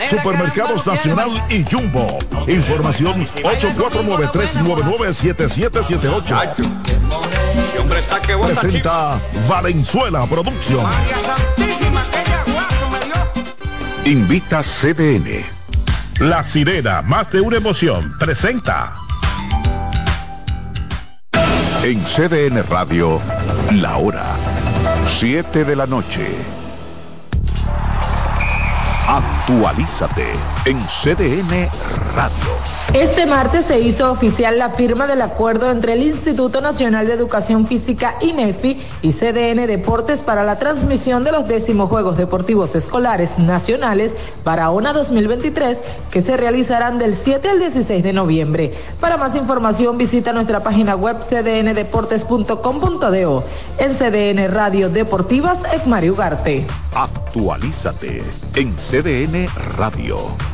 Supermercados Nacional y Jumbo. Información 849-399-7778. Presenta Valenzuela Producción. Invita CDN. La sirena, más de una emoción, presenta. En CDN Radio, la hora 7 de la noche. Actualízate en CDN Radio. Este martes se hizo oficial la firma del acuerdo entre el Instituto Nacional de Educación Física INEFI y CDN Deportes para la transmisión de los décimos Juegos Deportivos Escolares Nacionales para ONA 2023 que se realizarán del 7 al 16 de noviembre. Para más información visita nuestra página web cdndeportes.com.do. En CDN Radio Deportivas, Mario Ugarte. Actualízate en CDN Radio.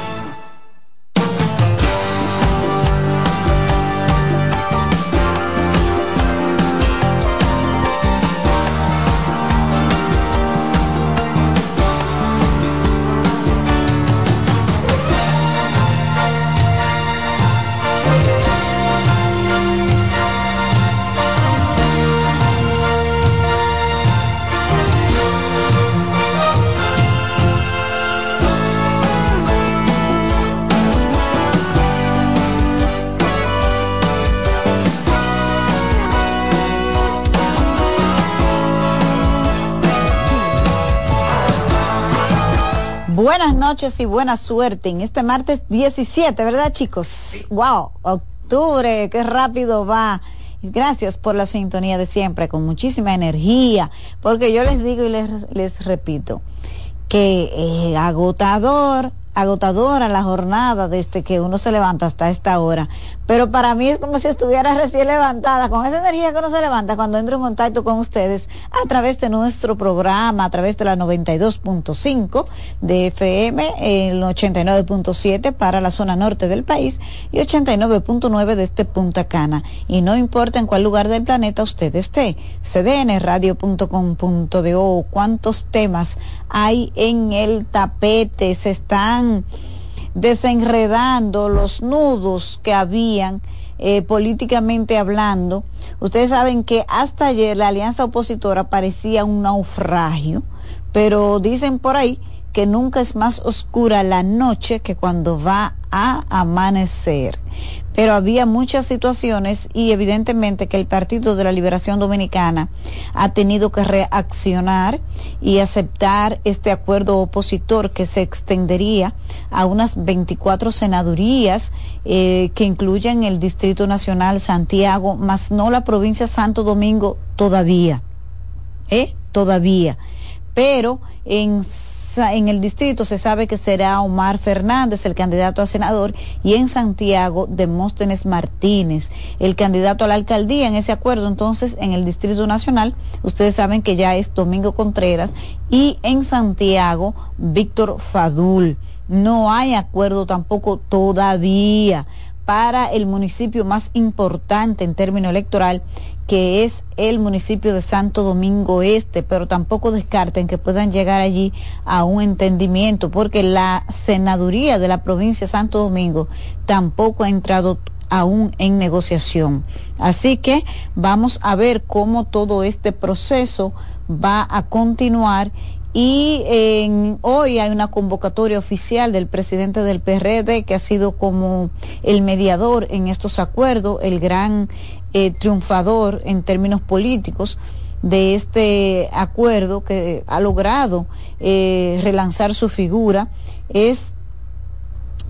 Buenas noches y buena suerte en este martes 17, ¿verdad chicos? Wow, octubre, qué rápido va. Gracias por la sintonía de siempre, con muchísima energía, porque yo les digo y les, les repito que agotador, agotadora la jornada desde que uno se levanta hasta esta hora. Pero para mí es como si estuviera recién levantada, con esa energía que uno se levanta cuando entro en contacto con ustedes a través de nuestro programa, a través de la 92.5 de FM, el 89.7 para la zona norte del país y 89.9 de este Punta Cana. Y no importa en cuál lugar del planeta usted esté, cdnradio.com.do, cuántos temas hay en el tapete, se están desenredando los nudos que habían eh, políticamente hablando. Ustedes saben que hasta ayer la alianza opositora parecía un naufragio, pero dicen por ahí que nunca es más oscura la noche que cuando va a amanecer pero había muchas situaciones y evidentemente que el Partido de la Liberación Dominicana ha tenido que reaccionar y aceptar este acuerdo opositor que se extendería a unas 24 senadurías eh, que incluyen el Distrito Nacional Santiago, más no la provincia Santo Domingo todavía. ¿Eh? Todavía. Pero en en el distrito se sabe que será Omar Fernández, el candidato a senador, y en Santiago, Demóstenes Martínez, el candidato a la alcaldía en ese acuerdo. Entonces, en el Distrito Nacional, ustedes saben que ya es Domingo Contreras, y en Santiago, Víctor Fadul. No hay acuerdo tampoco todavía para el municipio más importante en término electoral, que es el municipio de Santo Domingo Este, pero tampoco descarten que puedan llegar allí a un entendimiento, porque la senaduría de la provincia de Santo Domingo tampoco ha entrado aún en negociación. Así que vamos a ver cómo todo este proceso va a continuar y hoy hay una convocatoria oficial del presidente del PRD que ha sido como el mediador en estos acuerdos, el gran eh, triunfador en términos políticos de este acuerdo que ha logrado eh, relanzar su figura es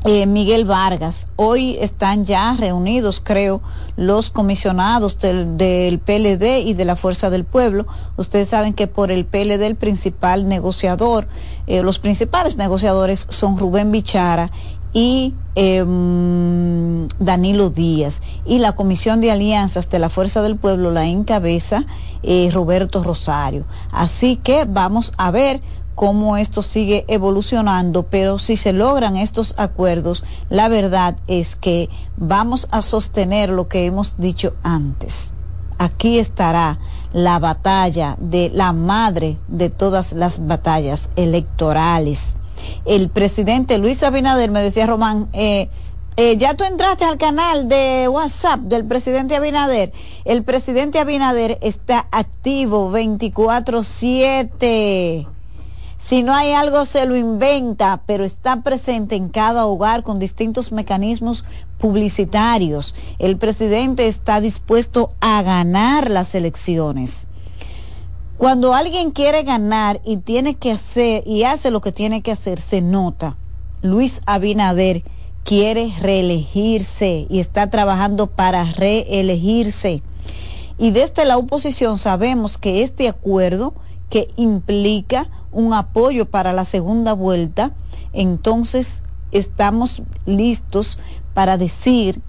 eh, Miguel Vargas. Hoy están ya reunidos, creo, los comisionados del, del, PLD y de la Fuerza del Pueblo. Ustedes saben que por el PLD el principal negociador, eh, los principales negociadores son Rubén Bichara y eh, Danilo Díaz. Y la Comisión de Alianzas de la Fuerza del Pueblo la encabeza eh, Roberto Rosario. Así que vamos a ver cómo esto sigue evolucionando, pero si se logran estos acuerdos, la verdad es que vamos a sostener lo que hemos dicho antes. Aquí estará la batalla de la madre de todas las batallas electorales. El presidente Luis Abinader, me decía Román, eh, eh, ya tú entraste al canal de WhatsApp del presidente Abinader. El presidente Abinader está activo 24/7 si no hay algo, se lo inventa, pero está presente en cada hogar con distintos mecanismos publicitarios. El presidente está dispuesto a ganar las elecciones. Cuando alguien quiere ganar y tiene que hacer y hace lo que tiene que hacer, se nota. Luis Abinader quiere reelegirse y está trabajando para reelegirse. Y desde la oposición sabemos que este acuerdo que implica un apoyo para la segunda vuelta, entonces estamos listos para decir,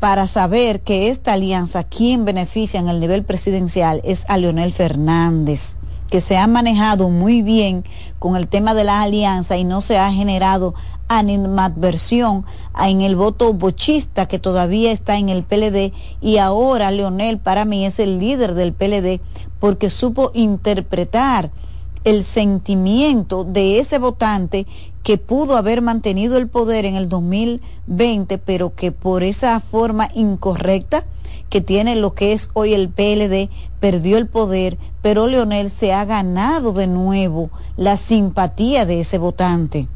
para saber que esta alianza, quien beneficia en el nivel presidencial es a Leonel Fernández, que se ha manejado muy bien con el tema de la alianza y no se ha generado animadversión en el voto bochista que todavía está en el PLD y ahora Leonel para mí es el líder del PLD porque supo interpretar el sentimiento de ese votante que pudo haber mantenido el poder en el 2020, pero que por esa forma incorrecta que tiene lo que es hoy el PLD, perdió el poder, pero Leonel se ha ganado de nuevo la simpatía de ese votante.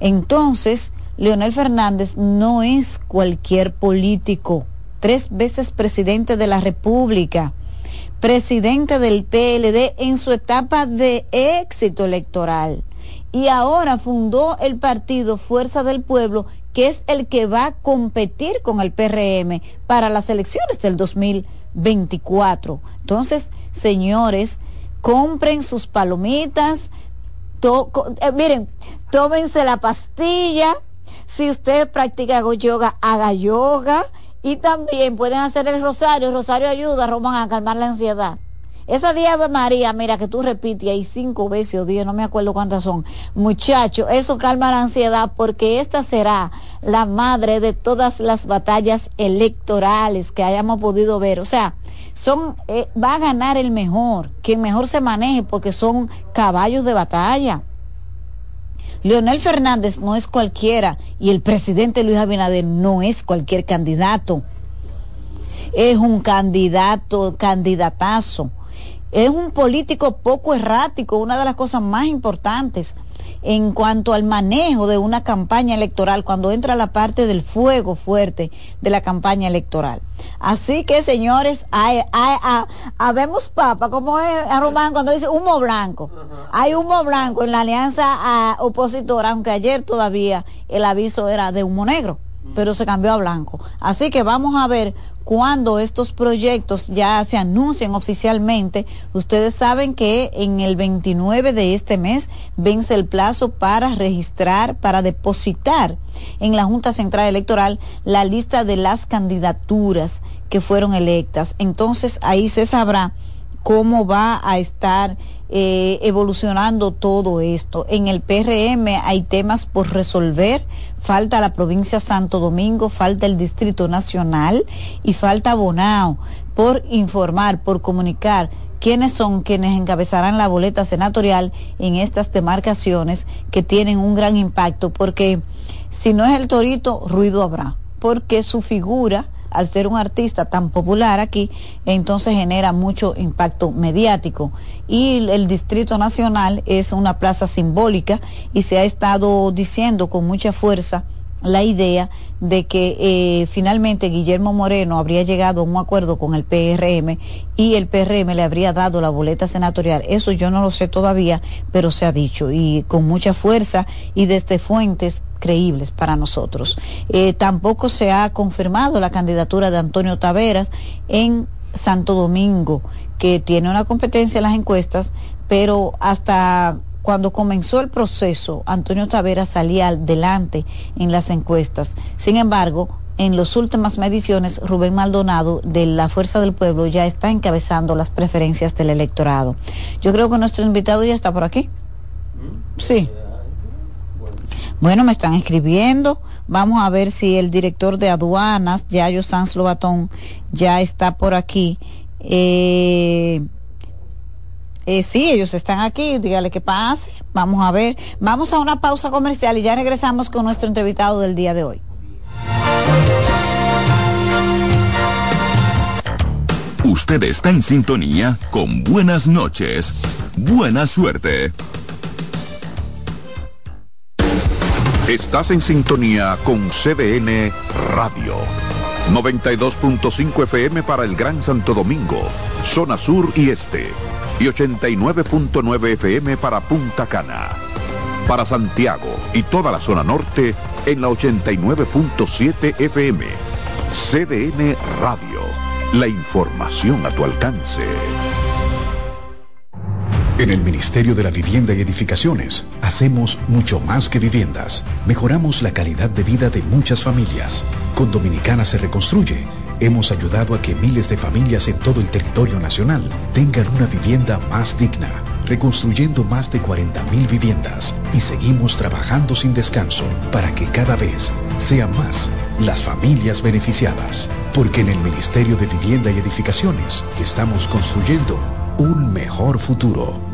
Entonces, Leonel Fernández no es cualquier político, tres veces presidente de la República presidente del PLD en su etapa de éxito electoral. Y ahora fundó el partido Fuerza del Pueblo, que es el que va a competir con el PRM para las elecciones del 2024. Entonces, señores, compren sus palomitas, eh, miren, tómense la pastilla. Si usted practica yoga, haga yoga y también pueden hacer el rosario. El rosario ayuda, Román, a calmar la ansiedad. Esa de María, mira que tú repites ahí cinco veces o diez, no me acuerdo cuántas son. Muchacho, eso calma la ansiedad porque esta será la madre de todas las batallas electorales que hayamos podido ver. O sea, son, eh, va a ganar el mejor, quien mejor se maneje porque son caballos de batalla. Leonel Fernández no es cualquiera y el presidente Luis Abinader no es cualquier candidato. Es un candidato, candidatazo. Es un político poco errático, una de las cosas más importantes en cuanto al manejo de una campaña electoral cuando entra la parte del fuego fuerte de la campaña electoral. Así que, señores, hay, hay, habemos papa, como es a Román cuando dice humo blanco. Hay humo blanco en la alianza opositora, aunque ayer todavía el aviso era de humo negro, pero se cambió a blanco. Así que vamos a ver cuando estos proyectos ya se anuncien oficialmente, ustedes saben que en el 29 de este mes vence el plazo para registrar, para depositar en la Junta Central Electoral la lista de las candidaturas que fueron electas. Entonces ahí se sabrá cómo va a estar eh, evolucionando todo esto. En el PRM hay temas por resolver, falta la provincia Santo Domingo, falta el Distrito Nacional y falta Bonao por informar, por comunicar quiénes son quienes encabezarán la boleta senatorial en estas demarcaciones que tienen un gran impacto, porque si no es el torito, ruido habrá, porque su figura al ser un artista tan popular aquí, entonces genera mucho impacto mediático. Y el Distrito Nacional es una plaza simbólica y se ha estado diciendo con mucha fuerza la idea de que eh, finalmente Guillermo Moreno habría llegado a un acuerdo con el PRM y el PRM le habría dado la boleta senatorial. Eso yo no lo sé todavía, pero se ha dicho y con mucha fuerza y desde fuentes creíbles para nosotros. Eh, tampoco se ha confirmado la candidatura de Antonio Taveras en Santo Domingo, que tiene una competencia en las encuestas, pero hasta cuando comenzó el proceso, Antonio Tavera salía adelante en las encuestas. Sin embargo, en las últimas mediciones, Rubén Maldonado de la Fuerza del Pueblo ya está encabezando las preferencias del electorado. Yo creo que nuestro invitado ya está por aquí. Sí. Bueno, me están escribiendo. Vamos a ver si el director de aduanas, Yayo Sanz Lobatón, ya está por aquí. Eh, eh, sí, ellos están aquí, dígale que pase, vamos a ver, vamos a una pausa comercial y ya regresamos con nuestro entrevistado del día de hoy. Usted está en sintonía con buenas noches, buena suerte. Estás en sintonía con CDN Radio. 92.5 FM para el Gran Santo Domingo, zona sur y este y 89.9 FM para Punta Cana. Para Santiago y toda la zona norte en la 89.7 FM. CDN Radio. La información a tu alcance. En el Ministerio de la Vivienda y Edificaciones hacemos mucho más que viviendas. Mejoramos la calidad de vida de muchas familias. Con Dominicana se reconstruye hemos ayudado a que miles de familias en todo el territorio nacional tengan una vivienda más digna, reconstruyendo más de 40.000 viviendas y seguimos trabajando sin descanso para que cada vez sean más las familias beneficiadas, porque en el Ministerio de Vivienda y Edificaciones estamos construyendo un mejor futuro.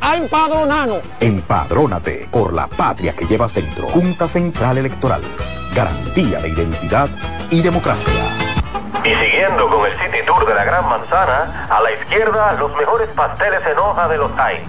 a empadronarnos. Empadrónate por la patria que llevas dentro. Junta Central Electoral. Garantía de identidad y democracia. Y siguiendo con el City Tour de la Gran Manzana, a la izquierda los mejores pasteles en hoja de los Heights.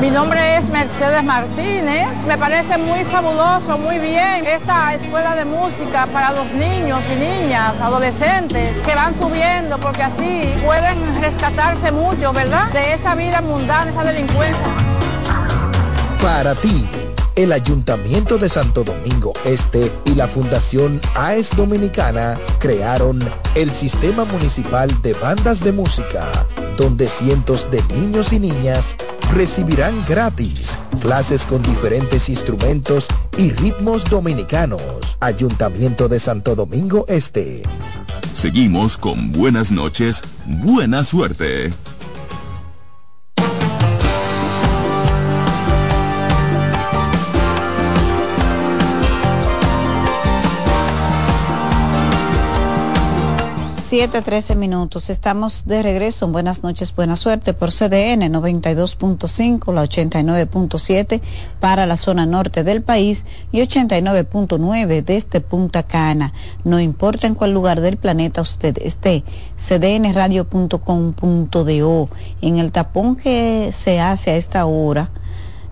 Mi nombre es Mercedes Martínez. Me parece muy fabuloso, muy bien esta escuela de música para los niños y niñas, adolescentes, que van subiendo porque así pueden rescatarse mucho, ¿verdad? De esa vida mundana, esa delincuencia. Para ti el Ayuntamiento de Santo Domingo Este y la Fundación AES Dominicana crearon el Sistema Municipal de Bandas de Música, donde cientos de niños y niñas recibirán gratis clases con diferentes instrumentos y ritmos dominicanos. Ayuntamiento de Santo Domingo Este. Seguimos con buenas noches, buena suerte. 7, 13 minutos. Estamos de regreso. Buenas noches, buena suerte por CDN 92.5, la 89.7 para la zona norte del país y 89.9 desde Punta Cana. No importa en cuál lugar del planeta usted esté. cdnradio.com.do. En el tapón que se hace a esta hora,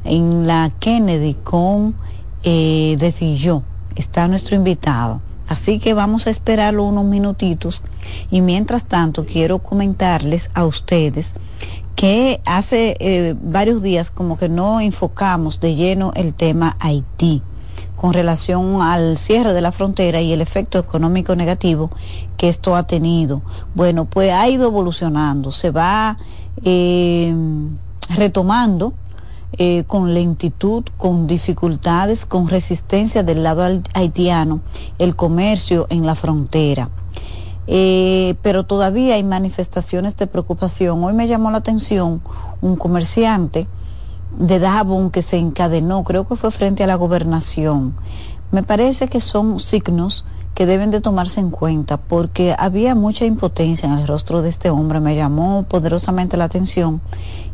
en la Kennedy con eh, de Filló, está nuestro invitado Así que vamos a esperarlo unos minutitos y mientras tanto quiero comentarles a ustedes que hace eh, varios días como que no enfocamos de lleno el tema Haití con relación al cierre de la frontera y el efecto económico negativo que esto ha tenido. Bueno, pues ha ido evolucionando, se va eh, retomando eh, con lentitud, con dificultades, con resistencia del lado haitiano, el comercio en la frontera. Eh, pero todavía hay manifestaciones de preocupación. Hoy me llamó la atención un comerciante de Dajabón que se encadenó, creo que fue frente a la gobernación. Me parece que son signos que deben de tomarse en cuenta porque había mucha impotencia en el rostro de este hombre. Me llamó poderosamente la atención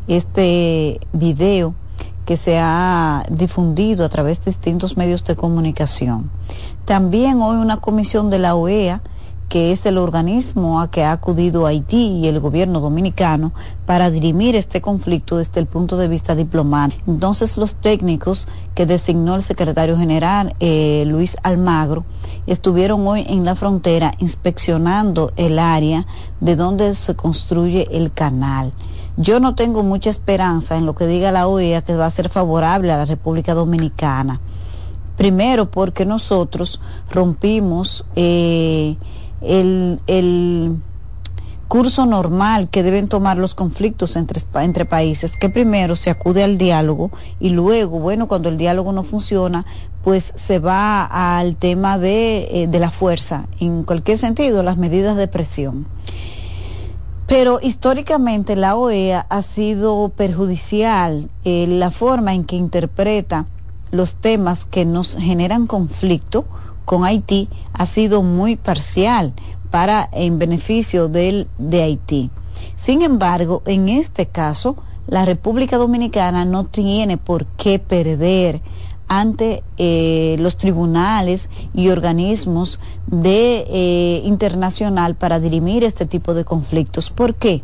este video que se ha difundido a través de distintos medios de comunicación. También hoy una comisión de la OEA que es el organismo a que ha acudido Haití y el gobierno dominicano para dirimir este conflicto desde el punto de vista diplomático. Entonces los técnicos que designó el secretario general eh, Luis Almagro estuvieron hoy en la frontera inspeccionando el área de donde se construye el canal. Yo no tengo mucha esperanza en lo que diga la OEA que va a ser favorable a la República Dominicana. Primero porque nosotros rompimos eh, el, el curso normal que deben tomar los conflictos entre, entre países, que primero se acude al diálogo y luego, bueno, cuando el diálogo no funciona, pues se va al tema de, eh, de la fuerza, en cualquier sentido, las medidas de presión. Pero históricamente la OEA ha sido perjudicial eh, la forma en que interpreta los temas que nos generan conflicto, con Haití ha sido muy parcial para en beneficio de Haití. Sin embargo, en este caso, la República Dominicana no tiene por qué perder ante eh, los tribunales y organismos de eh, internacional para dirimir este tipo de conflictos. ¿Por qué?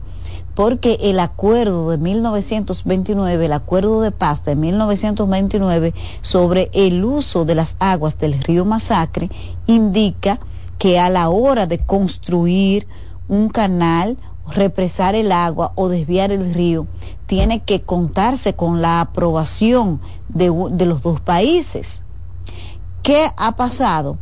porque el acuerdo de 1929, el acuerdo de paz de 1929 sobre el uso de las aguas del río Masacre, indica que a la hora de construir un canal, represar el agua o desviar el río, tiene que contarse con la aprobación de, de los dos países. ¿Qué ha pasado?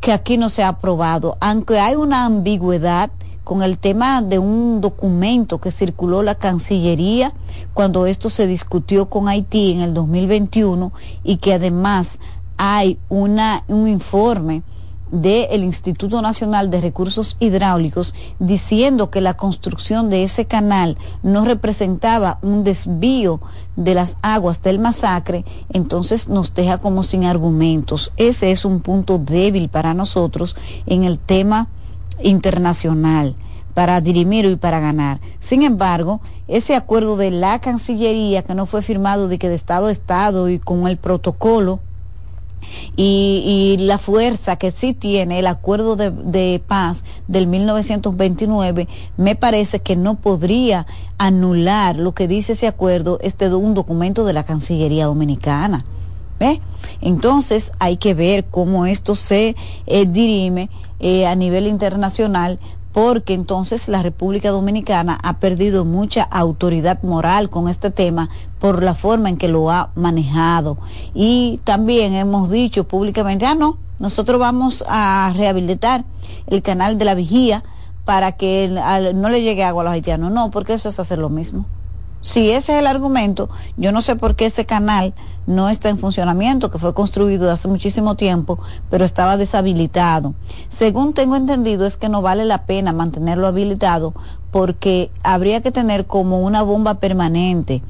Que aquí no se ha aprobado, aunque hay una ambigüedad con el tema de un documento que circuló la Cancillería cuando esto se discutió con Haití en el 2021 y que además hay una, un informe del Instituto Nacional de Recursos Hidráulicos diciendo que la construcción de ese canal no representaba un desvío de las aguas del masacre, entonces nos deja como sin argumentos. Ese es un punto débil para nosotros en el tema internacional para dirimir y para ganar. Sin embargo, ese acuerdo de la Cancillería que no fue firmado de que de Estado a Estado y con el protocolo y, la fuerza que sí tiene el acuerdo de, paz del 1929, me parece que no podría anular lo que dice ese acuerdo, este un documento de la Cancillería Dominicana. Entonces hay que ver cómo esto se eh, dirime eh, a nivel internacional porque entonces la República Dominicana ha perdido mucha autoridad moral con este tema por la forma en que lo ha manejado. Y también hemos dicho públicamente, ah, no, nosotros vamos a rehabilitar el canal de la vigía para que no le llegue agua a los haitianos. No, porque eso es hacer lo mismo. Si ese es el argumento, yo no sé por qué ese canal no está en funcionamiento, que fue construido hace muchísimo tiempo, pero estaba deshabilitado. Según tengo entendido, es que no vale la pena mantenerlo habilitado porque habría que tener como una bomba permanente.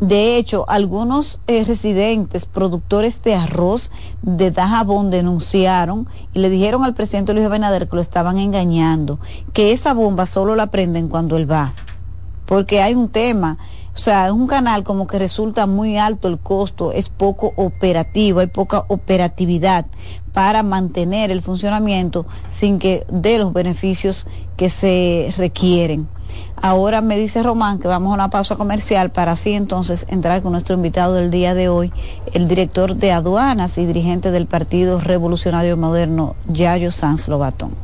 De hecho, algunos eh, residentes, productores de arroz de Dajabón denunciaron y le dijeron al presidente Luis Abinader que lo estaban engañando, que esa bomba solo la prenden cuando él va porque hay un tema, o sea, es un canal como que resulta muy alto el costo, es poco operativo, hay poca operatividad para mantener el funcionamiento sin que dé los beneficios que se requieren. Ahora me dice Román que vamos a una pausa comercial para así entonces entrar con nuestro invitado del día de hoy, el director de aduanas y dirigente del Partido Revolucionario Moderno, Yayo Sanz Lobatón.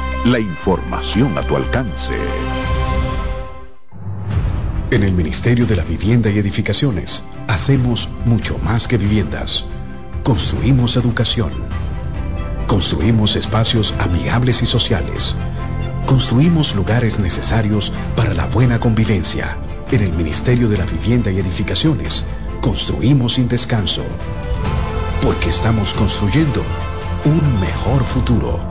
La información a tu alcance. En el Ministerio de la Vivienda y Edificaciones hacemos mucho más que viviendas. Construimos educación. Construimos espacios amigables y sociales. Construimos lugares necesarios para la buena convivencia. En el Ministerio de la Vivienda y Edificaciones construimos sin descanso. Porque estamos construyendo un mejor futuro.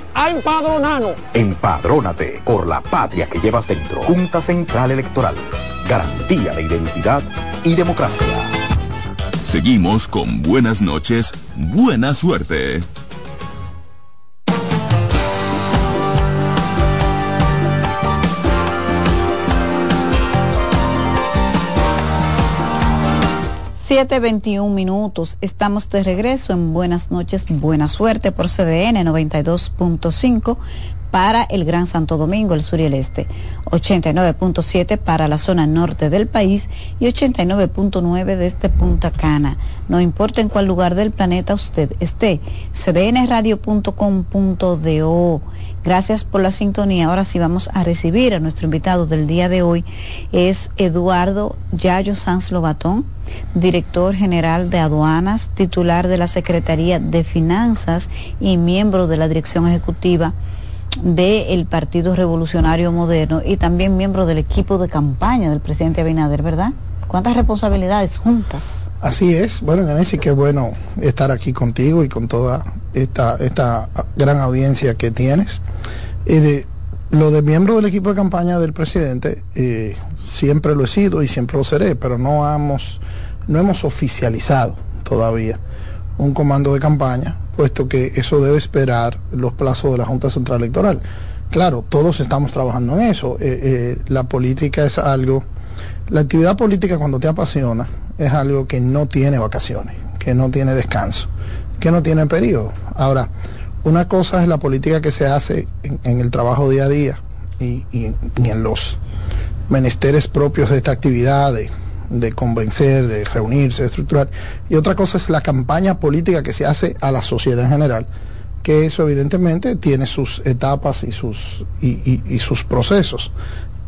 a empadronarnos. Empadrónate por la patria que llevas dentro. Junta Central Electoral. Garantía de identidad y democracia. Seguimos con buenas noches, buena suerte. Siete veintiún minutos. Estamos de regreso en Buenas noches, buena suerte por CDN 92.5 para el Gran Santo Domingo, el sur y el este, 89.7 para la zona norte del país y 89.9 desde Punta Cana. No importa en cuál lugar del planeta usted esté, cdnradio.com.do. Gracias por la sintonía. Ahora sí vamos a recibir a nuestro invitado del día de hoy. Es Eduardo Yayo Sanz Lobatón, director general de aduanas, titular de la Secretaría de Finanzas y miembro de la dirección ejecutiva del Partido Revolucionario Moderno y también miembro del equipo de campaña del presidente Abinader, ¿verdad? ¿Cuántas responsabilidades juntas? Así es, bueno, Nancy, qué bueno estar aquí contigo y con toda esta, esta gran audiencia que tienes. Y de, lo de miembro del equipo de campaña del presidente, eh, siempre lo he sido y siempre lo seré, pero no hemos, no hemos oficializado todavía un comando de campaña, puesto que eso debe esperar los plazos de la Junta Central Electoral. Claro, todos estamos trabajando en eso. Eh, eh, la política es algo, la actividad política cuando te apasiona es algo que no tiene vacaciones, que no tiene descanso, que no tiene periodo. Ahora, una cosa es la política que se hace en, el trabajo día a día y, en los menesteres propios de esta actividad, de convencer, de reunirse, de estructurar. Y otra cosa es la campaña política que se hace a la sociedad en general, que eso evidentemente tiene sus etapas y sus, y, y, sus procesos.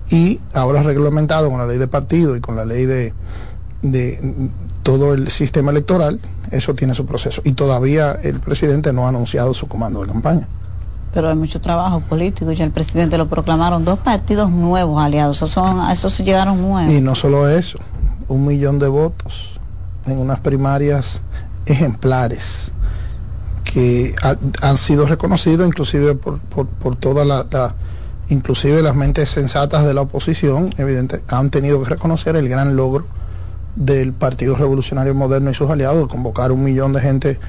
Y ahora reglamentado con la ley de partido y con la ley de, de todo el sistema electoral, eso tiene su proceso. Y todavía el presidente no ha anunciado su comando de campaña pero hay mucho trabajo político. Ya el presidente lo proclamaron dos partidos nuevos aliados. Esos son, esos llegaron nuevos. Y no solo eso, un millón de votos en unas primarias ejemplares que han sido reconocidos inclusive por, por, por toda la, inclusive las mentes sensatas de la oposición, evidente, han tenido que reconocer el gran logro del Partido Revolucionario Moderno y sus aliados, convocar un millón de gente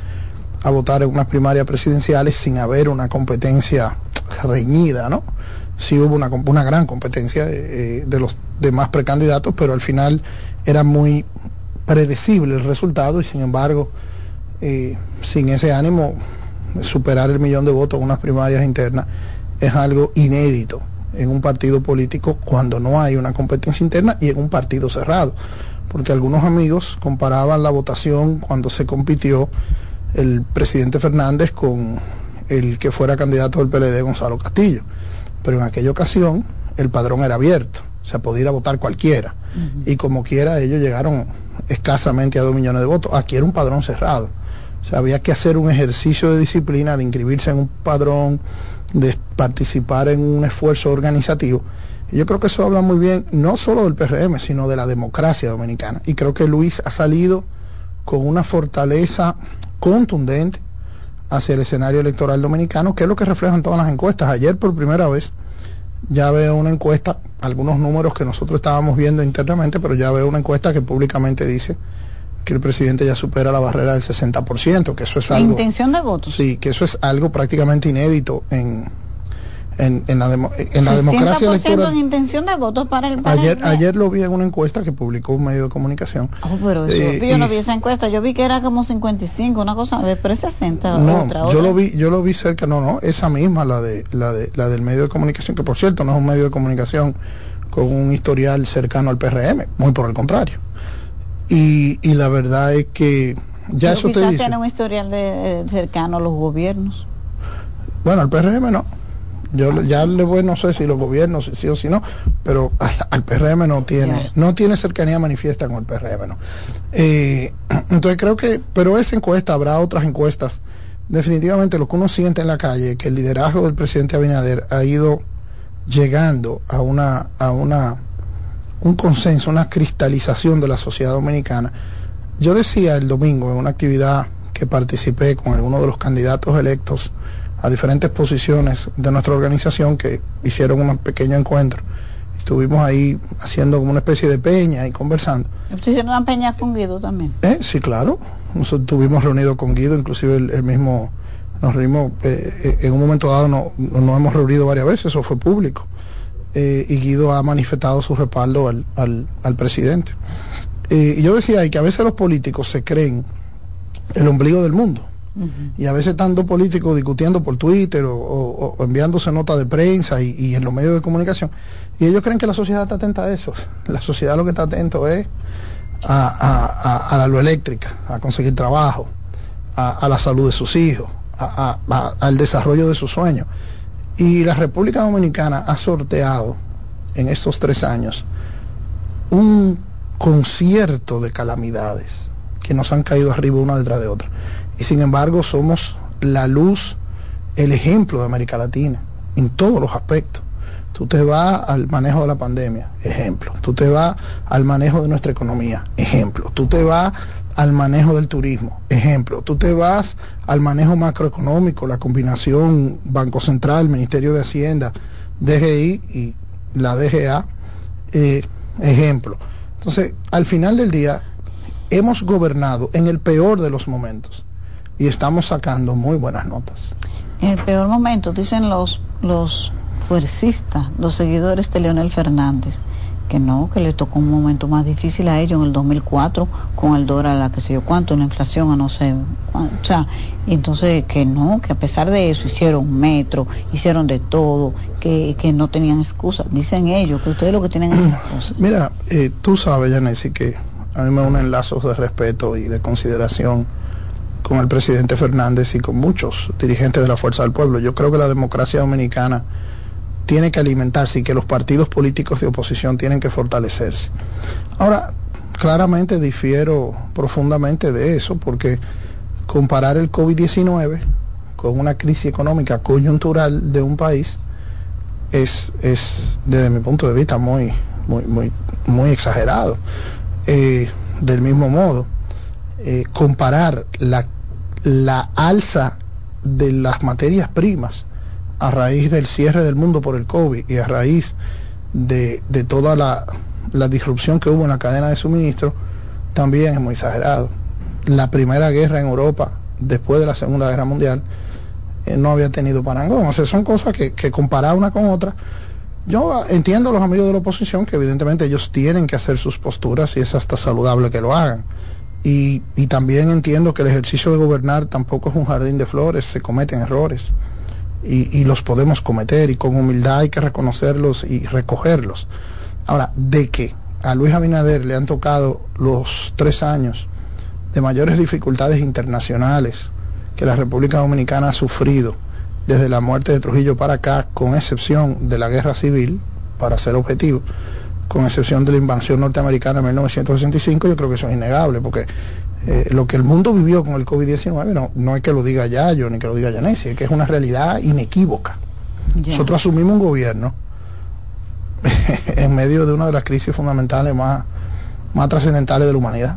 a votar en unas primarias presidenciales sin haber una competencia reñida, ¿no? Sí hubo una, una gran competencia eh, de los demás precandidatos, pero al final era muy predecible el resultado y sin embargo, eh, sin ese ánimo, superar el millón de votos en unas primarias internas es algo inédito en un partido político cuando no hay una competencia interna y en un partido cerrado. Porque algunos amigos comparaban la votación cuando se compitió el presidente Fernández con el que fuera candidato del PLD Gonzalo Castillo. Pero en aquella ocasión el padrón era abierto o sea, podía ir a votar cualquiera. Y como quiera, ellos llegaron escasamente a dos millones de votos. Aquí era un padrón cerrado. O O sea, había que hacer un ejercicio de disciplina, de inscribirse en un padrón, de participar en un esfuerzo organizativo. Y yo creo que eso habla muy bien, no solo del PRM, sino de la democracia dominicana. Y creo que Luis ha salido con una fortaleza contundente hacia el escenario electoral dominicano, que es lo que reflejan todas las encuestas. Ayer por primera vez ya veo una encuesta, algunos números que nosotros estábamos viendo internamente, pero ya veo una encuesta que públicamente dice que el presidente ya supera la barrera del 60%, que eso es algo... intención de votos? Sí, que eso es algo prácticamente inédito en, en, en la, en la democracia electoral. en intención de votos para el ayer ayer lo vi en una encuesta que publicó un medio de comunicación. Oh, pero eh, yo no vi esa encuesta yo vi que era como 55 una cosa pero es 60 no otra, yo lo vi yo lo vi cerca no no esa misma la de la de la del medio de comunicación que por cierto no es un medio de comunicación con un historial cercano al PRM muy por el contrario. Y, y la verdad es que ya eso te dice. tiene un historial de, cercano a los gobiernos. Bueno al PRM no yo ya le voy, no sé si los gobiernos, sí o si no, pero al, PRM no tiene, no tiene cercanía manifiesta con el PRM, ¿no? Eh, entonces creo que, pero esa encuesta, habrá otras encuestas. Definitivamente lo que uno siente en la calle, que el liderazgo del presidente Abinader ha ido llegando a una, a una, un consenso, una cristalización de la sociedad dominicana. Yo decía el domingo en una actividad que participé con algunos de los candidatos electos a diferentes posiciones de nuestra organización que hicieron un pequeño encuentro. Estuvimos ahí haciendo como una especie de peña y conversando. hicieron una peña con Guido también? Eh, sí, claro. Nosotros estuvimos reunidos con Guido, inclusive el, mismo, nos reunimos, eh, eh, en un momento dado nos no hemos reunido varias veces, eso fue público. y Guido ha manifestado su respaldo al, al, al presidente. y yo decía ahí que a veces los políticos se creen el ombligo del mundo y a veces están dos políticos discutiendo por Twitter o, enviándose notas de prensa y, en los medios de comunicación. Y ellos creen que la sociedad está atenta a eso. La sociedad lo que está atento es a, la luz eléctrica, a conseguir trabajo, a, la salud de sus hijos, al desarrollo de sus sueños. Y la República Dominicana ha sorteado en estos tres años un concierto de calamidades que nos han caído arriba una detrás de otra y sin embargo somos la luz, el ejemplo de América Latina en todos los aspectos. Tú te vas al manejo de la pandemia, ejemplo. Tú te vas al manejo de nuestra economía, ejemplo. Tú te vas al manejo del turismo, ejemplo. Tú te vas al manejo macroeconómico, la combinación Banco Central, Ministerio de Hacienda, DGI y la DGA, eh, ejemplo. Entonces, al final del día, hemos gobernado en el peor de los momentos y estamos sacando muy buenas notas. En el peor momento, dicen los, los fuercistas, los seguidores de Leonel Fernández, que no, que le tocó un momento más difícil a ellos en el 2004 con el dólar, la que sé yo cuánto, la inflación a no sé, o sea, y entonces que no, que a pesar de eso hicieron metro, hicieron de todo, que, que no tenían excusa. Dicen ellos que ustedes lo que tienen es excusa. Mira, eh, tú sabes, Yanesi, que a mí me unen lazos de respeto y de consideración con el presidente Fernández y con muchos dirigentes de la Fuerza del Pueblo. Yo creo que la democracia dominicana tiene que alimentarse y que los partidos políticos de oposición tienen que fortalecerse. Ahora, claramente difiero profundamente de eso porque comparar el COVID-19 con una crisis económica coyuntural de un país es, es desde mi punto de vista muy, muy, muy, muy exagerado. Eh, del mismo modo, eh, comparar la la alza de las materias primas a raíz del cierre del mundo por el COVID y a raíz de, toda la, disrupción que hubo en la cadena de suministro, también es muy exagerado. La primera guerra en Europa, después de la Segunda Guerra Mundial, eh, no había tenido parangón. O sea, son cosas que, que comparar una con otra. Yo entiendo a los amigos de la oposición que evidentemente ellos tienen que hacer sus posturas y es hasta saludable que lo hagan. Y, también entiendo que el ejercicio de gobernar tampoco es un jardín de flores, se cometen errores y, los podemos cometer y con humildad hay que reconocerlos y recogerlos. Ahora, de que a Luis Abinader le han tocado los tres años de mayores dificultades internacionales que la República Dominicana ha sufrido desde la muerte de Trujillo para acá, con excepción de la guerra civil, para ser objetivo, con excepción de la invasión norteamericana en 1965, yo creo que eso es innegable, porque eh, lo que el mundo vivió con el COVID-19 no, no es que lo diga Yayo ni que lo diga Yanesi, es que es una realidad inequívoca. Nosotros asumimos un gobierno en medio de una de las crisis fundamentales más, más trascendentales de la humanidad.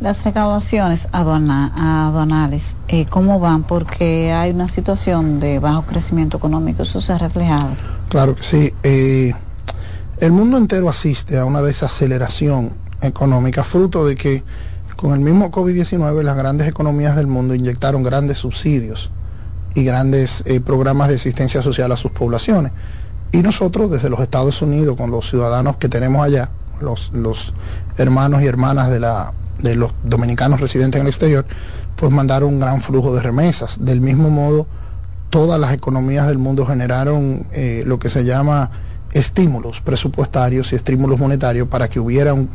Las recaudaciones aduanales, eh, ¿cómo van? Porque hay una situación de bajo crecimiento económico, ¿eso se ha reflejado? Claro que sí. Eh, el mundo entero asiste a una desaceleración económica, fruto de que con el mismo COVID-19 las grandes economías del mundo inyectaron grandes subsidios y grandes eh, programas de asistencia social a sus poblaciones. Y nosotros desde los Estados Unidos, con los ciudadanos que tenemos allá, los, los hermanos y hermanas de la de los dominicanos residentes en el exterior, pues mandaron un gran flujo de remesas. Del mismo modo, todas las economías del mundo generaron eh, lo que se llama estímulos presupuestarios y estímulos monetarios para que hubiera un,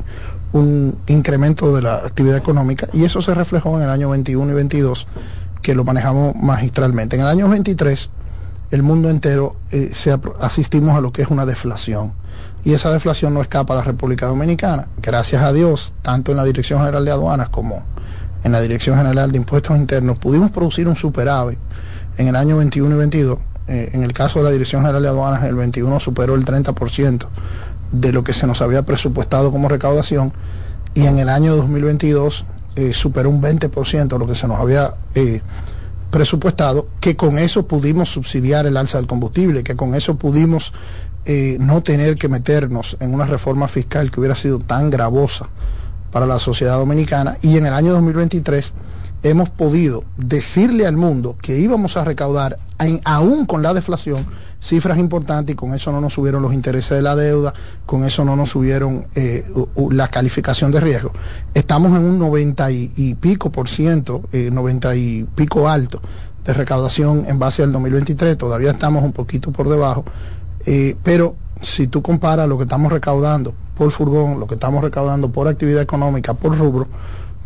un, incremento de la actividad económica y eso se reflejó en el año 21 y 22 que lo manejamos magistralmente. En el año 23 el mundo entero eh, se, asistimos a lo que es una deflación y esa deflación no escapa a la República Dominicana. Gracias a Dios, tanto en la Dirección General de Aduanas como en la Dirección General de Impuestos Internos, pudimos producir un superávit en el año 21 y 22. Eh, en el caso de la Dirección General de Aduanas, el 21 superó el 30% de lo que se nos había presupuestado como recaudación y en el año 2022 eh, superó un 20% de lo que se nos había eh, presupuestado, que con eso pudimos subsidiar el alza del combustible, que con eso pudimos eh, no tener que meternos en una reforma fiscal que hubiera sido tan gravosa para la sociedad dominicana. Y en el año 2023 hemos podido decirle al mundo que íbamos a recaudar, aún con la deflación, cifras importantes y con eso no nos subieron los intereses de la deuda, con eso no nos subieron eh, la calificación de riesgo. Estamos en un 90 y, pico por ciento, 90 eh, y pico alto de recaudación en base al 2023, todavía estamos un poquito por debajo, eh, pero si tú comparas lo que estamos recaudando por furgón, lo que estamos recaudando por actividad económica, por rubro,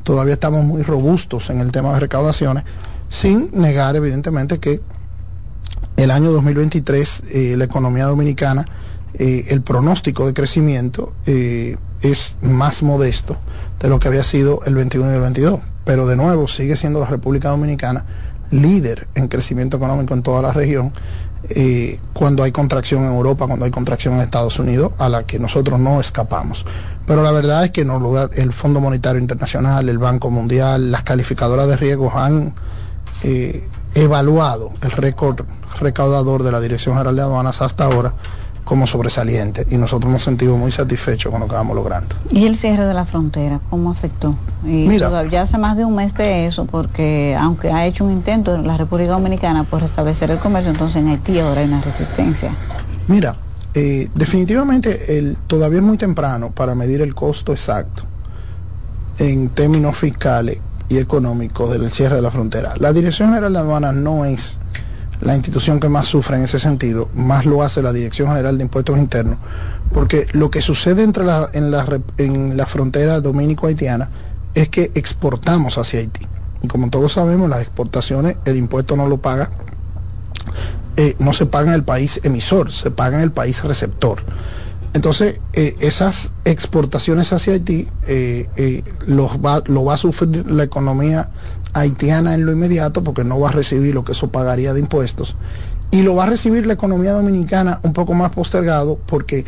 todavía estamos muy robustos en el tema de recaudaciones, sin negar evidentemente que el año 2023 eh, la economía dominicana, eh, el pronóstico de crecimiento es más modesto de lo que había sido el 21 y el 22. Pero de nuevo sigue siendo la República Dominicana líder en crecimiento económico en toda la región eh, cuando hay contracción en Europa, cuando hay contracción en Estados Unidos, a la que nosotros no escapamos. Pero la verdad es que da el Fondo Monetario Internacional, el Banco Mundial, las calificadoras de riesgos han eh, evaluado el récord recaudador de la Dirección General de Aduanas hasta ahora como sobresaliente y nosotros nos sentimos muy satisfechos con lo que vamos logrando. ¿Y el cierre de la frontera cómo afectó? Y Mira, ya hace más de un mes de eso, porque aunque ha hecho un intento en la República Dominicana por restablecer el comercio, entonces en Haití ahora hay una resistencia. Mira, eh, definitivamente el, todavía es muy temprano para medir el costo exacto en términos fiscales y económicos del cierre de la frontera. La Dirección General de Aduanas no es la institución que más sufre en ese sentido, más lo hace la Dirección General de Impuestos Internos, porque lo que sucede entre la, en, la, en la frontera dominico-haitiana es que exportamos hacia Haití. Y como todos sabemos, las exportaciones, el impuesto no lo paga, eh, no se paga en el país emisor, se paga en el país receptor. Entonces, eh, esas exportaciones hacia Haití eh, los va, lo va a sufrir la economía haitiana en lo inmediato porque no va a recibir lo que eso pagaría de impuestos. Y lo va a recibir la economía dominicana un poco más postergado porque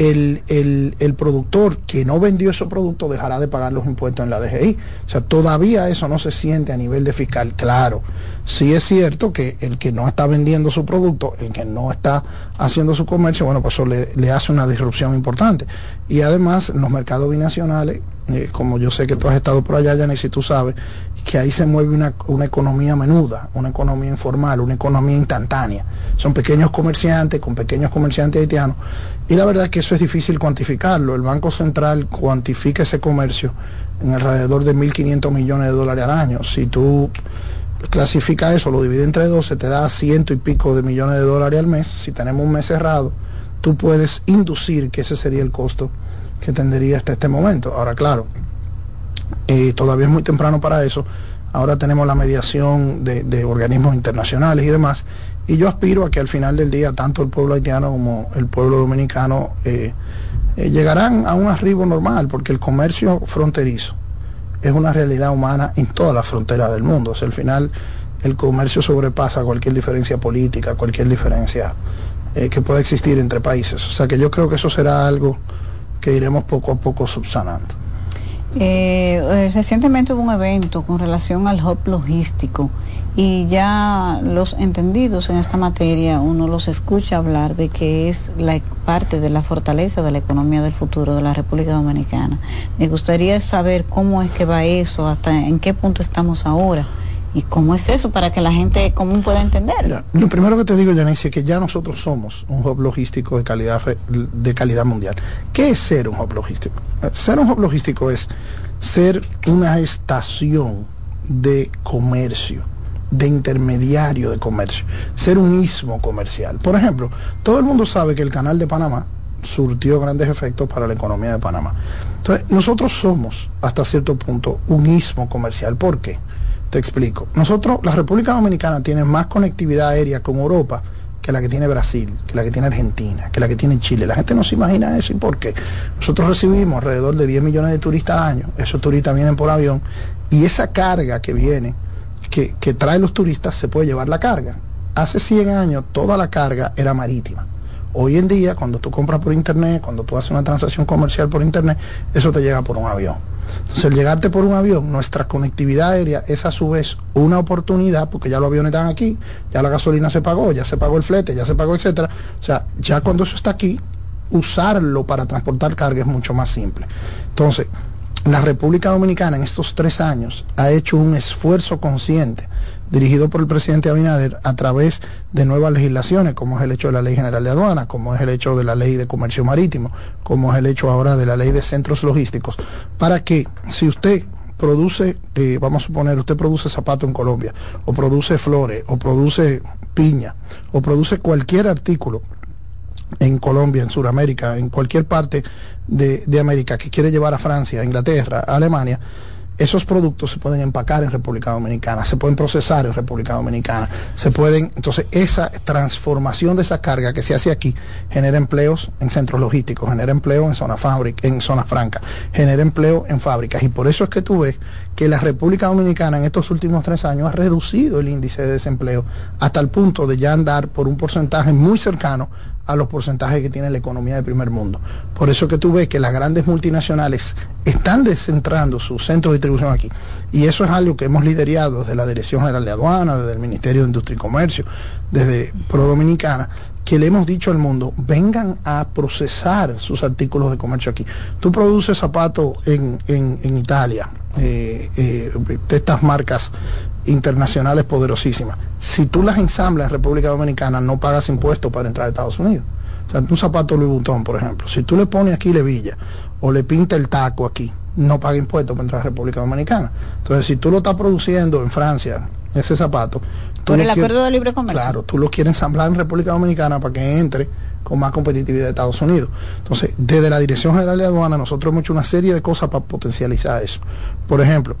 el, el, productor que no vendió ese producto dejará de pagar los impuestos en la DGI. O sea, todavía eso no se siente a nivel de fiscal. Claro, sí es cierto que el que no está vendiendo su producto, el que no está haciendo su comercio, bueno, pues eso le, hace una disrupción importante. Y además, los mercados binacionales, eh, como yo sé que tú has estado por allá, y si tú sabes, que ahí se mueve una, una, economía menuda, una economía informal, una economía instantánea. Son pequeños comerciantes con pequeños comerciantes haitianos y la verdad es que eso es difícil cuantificarlo. El Banco Central cuantifica ese comercio en alrededor de 1.500 millones de dólares al año. Si tú clasificas eso, lo divides entre 12, te da ciento y pico de millones de dólares al mes. Si tenemos un mes cerrado, tú puedes inducir que ese sería el costo que tendría hasta este momento. Ahora, claro, eh, todavía es muy temprano para eso. Ahora tenemos la mediación de, organismos internacionales y demás y yo aspiro a que al final del día tanto el pueblo haitiano como el pueblo dominicano eh, eh, llegarán a un arribo normal, porque el comercio fronterizo es una realidad humana en todas las fronteras del mundo. O sea, al final el comercio sobrepasa cualquier diferencia política, cualquier diferencia eh, que pueda existir entre países. O sea que yo creo que eso será algo que iremos poco a poco subsanando. Eh, eh, recientemente hubo un evento con relación al hub logístico y ya los entendidos en esta materia uno los escucha hablar de que es la parte de la fortaleza de la economía del futuro de la República Dominicana. Me gustaría saber cómo es que va eso, hasta en qué punto estamos ahora. ¿Y cómo es eso para que la gente común pueda entender? lo primero que te digo, Janice, es que ya nosotros somos un hub logístico de calidad, de calidad mundial. ¿Qué es ser un hub logístico? Ser un hub logístico es ser una estación de comercio, de intermediario de comercio, ser un istmo comercial. Por ejemplo, todo el mundo sabe que el canal de Panamá surtió grandes efectos para la economía de Panamá. Entonces, nosotros somos, hasta cierto punto, un istmo comercial. ¿Por qué? Te explico. Nosotros, la República Dominicana tiene más conectividad aérea con Europa que la que tiene Brasil, que la que tiene Argentina, que la que tiene Chile. La gente no se imagina eso. ¿Y por qué? Nosotros recibimos alrededor de 10 millones de turistas al año. Esos turistas vienen por avión. Y esa carga que viene, que, que trae los turistas, se puede llevar la carga. Hace 100 años toda la carga era marítima. Hoy en día, cuando tú compras por internet, cuando tú haces una transacción comercial por internet, eso te llega por un avión. Entonces, el llegarte por un avión, nuestra conectividad aérea es a su vez una oportunidad, porque ya los aviones están aquí, ya la gasolina se pagó, ya se pagó el flete, ya se pagó, etcétera. O sea, ya cuando eso está aquí, usarlo para transportar carga es mucho más simple. Entonces, la República Dominicana en estos tres años ha hecho un esfuerzo consciente dirigido por el presidente Abinader a través de nuevas legislaciones, como es el hecho de la Ley General de Aduana, como es el hecho de la Ley de Comercio Marítimo, como es el hecho ahora de la Ley de Centros Logísticos, para que si usted produce, eh, vamos a suponer, usted produce zapato en Colombia, o produce flores, o produce piña, o produce cualquier artículo en Colombia, en Sudamérica, en cualquier parte de, de América que quiere llevar a Francia, a Inglaterra, a Alemania, esos productos se pueden empacar en República Dominicana, se pueden procesar en República Dominicana, se pueden, entonces esa transformación de esa carga que se hace aquí genera empleos en centros logísticos, genera empleo en zona fábrica, en zona franca, genera empleo en fábricas. Y por eso es que tú ves que la República Dominicana en estos últimos tres años ha reducido el índice de desempleo hasta el punto de ya andar por un porcentaje muy cercano a los porcentajes que tiene la economía del primer mundo. Por eso que tú ves que las grandes multinacionales están descentrando su centro de distribución aquí. Y eso es algo que hemos liderado desde la Dirección General de Aduana, desde el Ministerio de Industria y Comercio, desde Pro Dominicana, que le hemos dicho al mundo, vengan a procesar sus artículos de comercio aquí. Tú produces zapatos en, en, Italia, eh, eh, de estas marcas internacionales poderosísimas. Si tú las ensamblas en República Dominicana, no pagas impuestos para entrar a Estados Unidos. O sea, un zapato Louis Vuitton, por ejemplo, si tú le pones aquí levilla o le pinta el taco aquí, no paga impuestos para entrar a República Dominicana. Entonces, si tú lo estás produciendo en Francia, ese zapato... Tú por el acuerdo de libre comercio. Claro, tú lo quieres ensamblar en República Dominicana para que entre con más competitividad de Estados Unidos. Entonces, desde la Dirección General de Aduana, nosotros hemos hecho una serie de cosas para potencializar eso. Por ejemplo,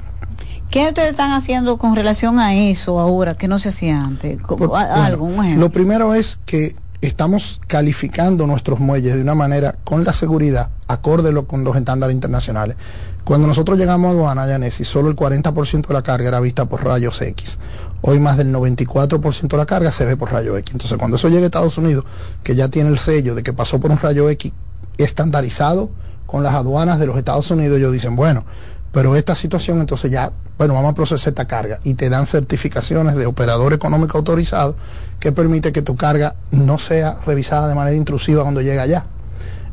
¿Qué ustedes están haciendo con relación a eso ahora que no se hacía antes? ¿Algo, Lo primero es que estamos calificando nuestros muelles de una manera con la seguridad, acorde con los estándares internacionales. Cuando nosotros llegamos a aduana, Yanesi, solo el 40% de la carga era vista por rayos X. Hoy más del 94% de la carga se ve por rayos X. Entonces, cuando eso llegue a Estados Unidos, que ya tiene el sello de que pasó por un rayo X estandarizado con las aduanas de los Estados Unidos, ellos dicen, bueno, pero esta situación entonces ya, bueno, vamos a procesar esta carga y te dan certificaciones de operador económico autorizado que permite que tu carga no sea revisada de manera intrusiva cuando llega allá.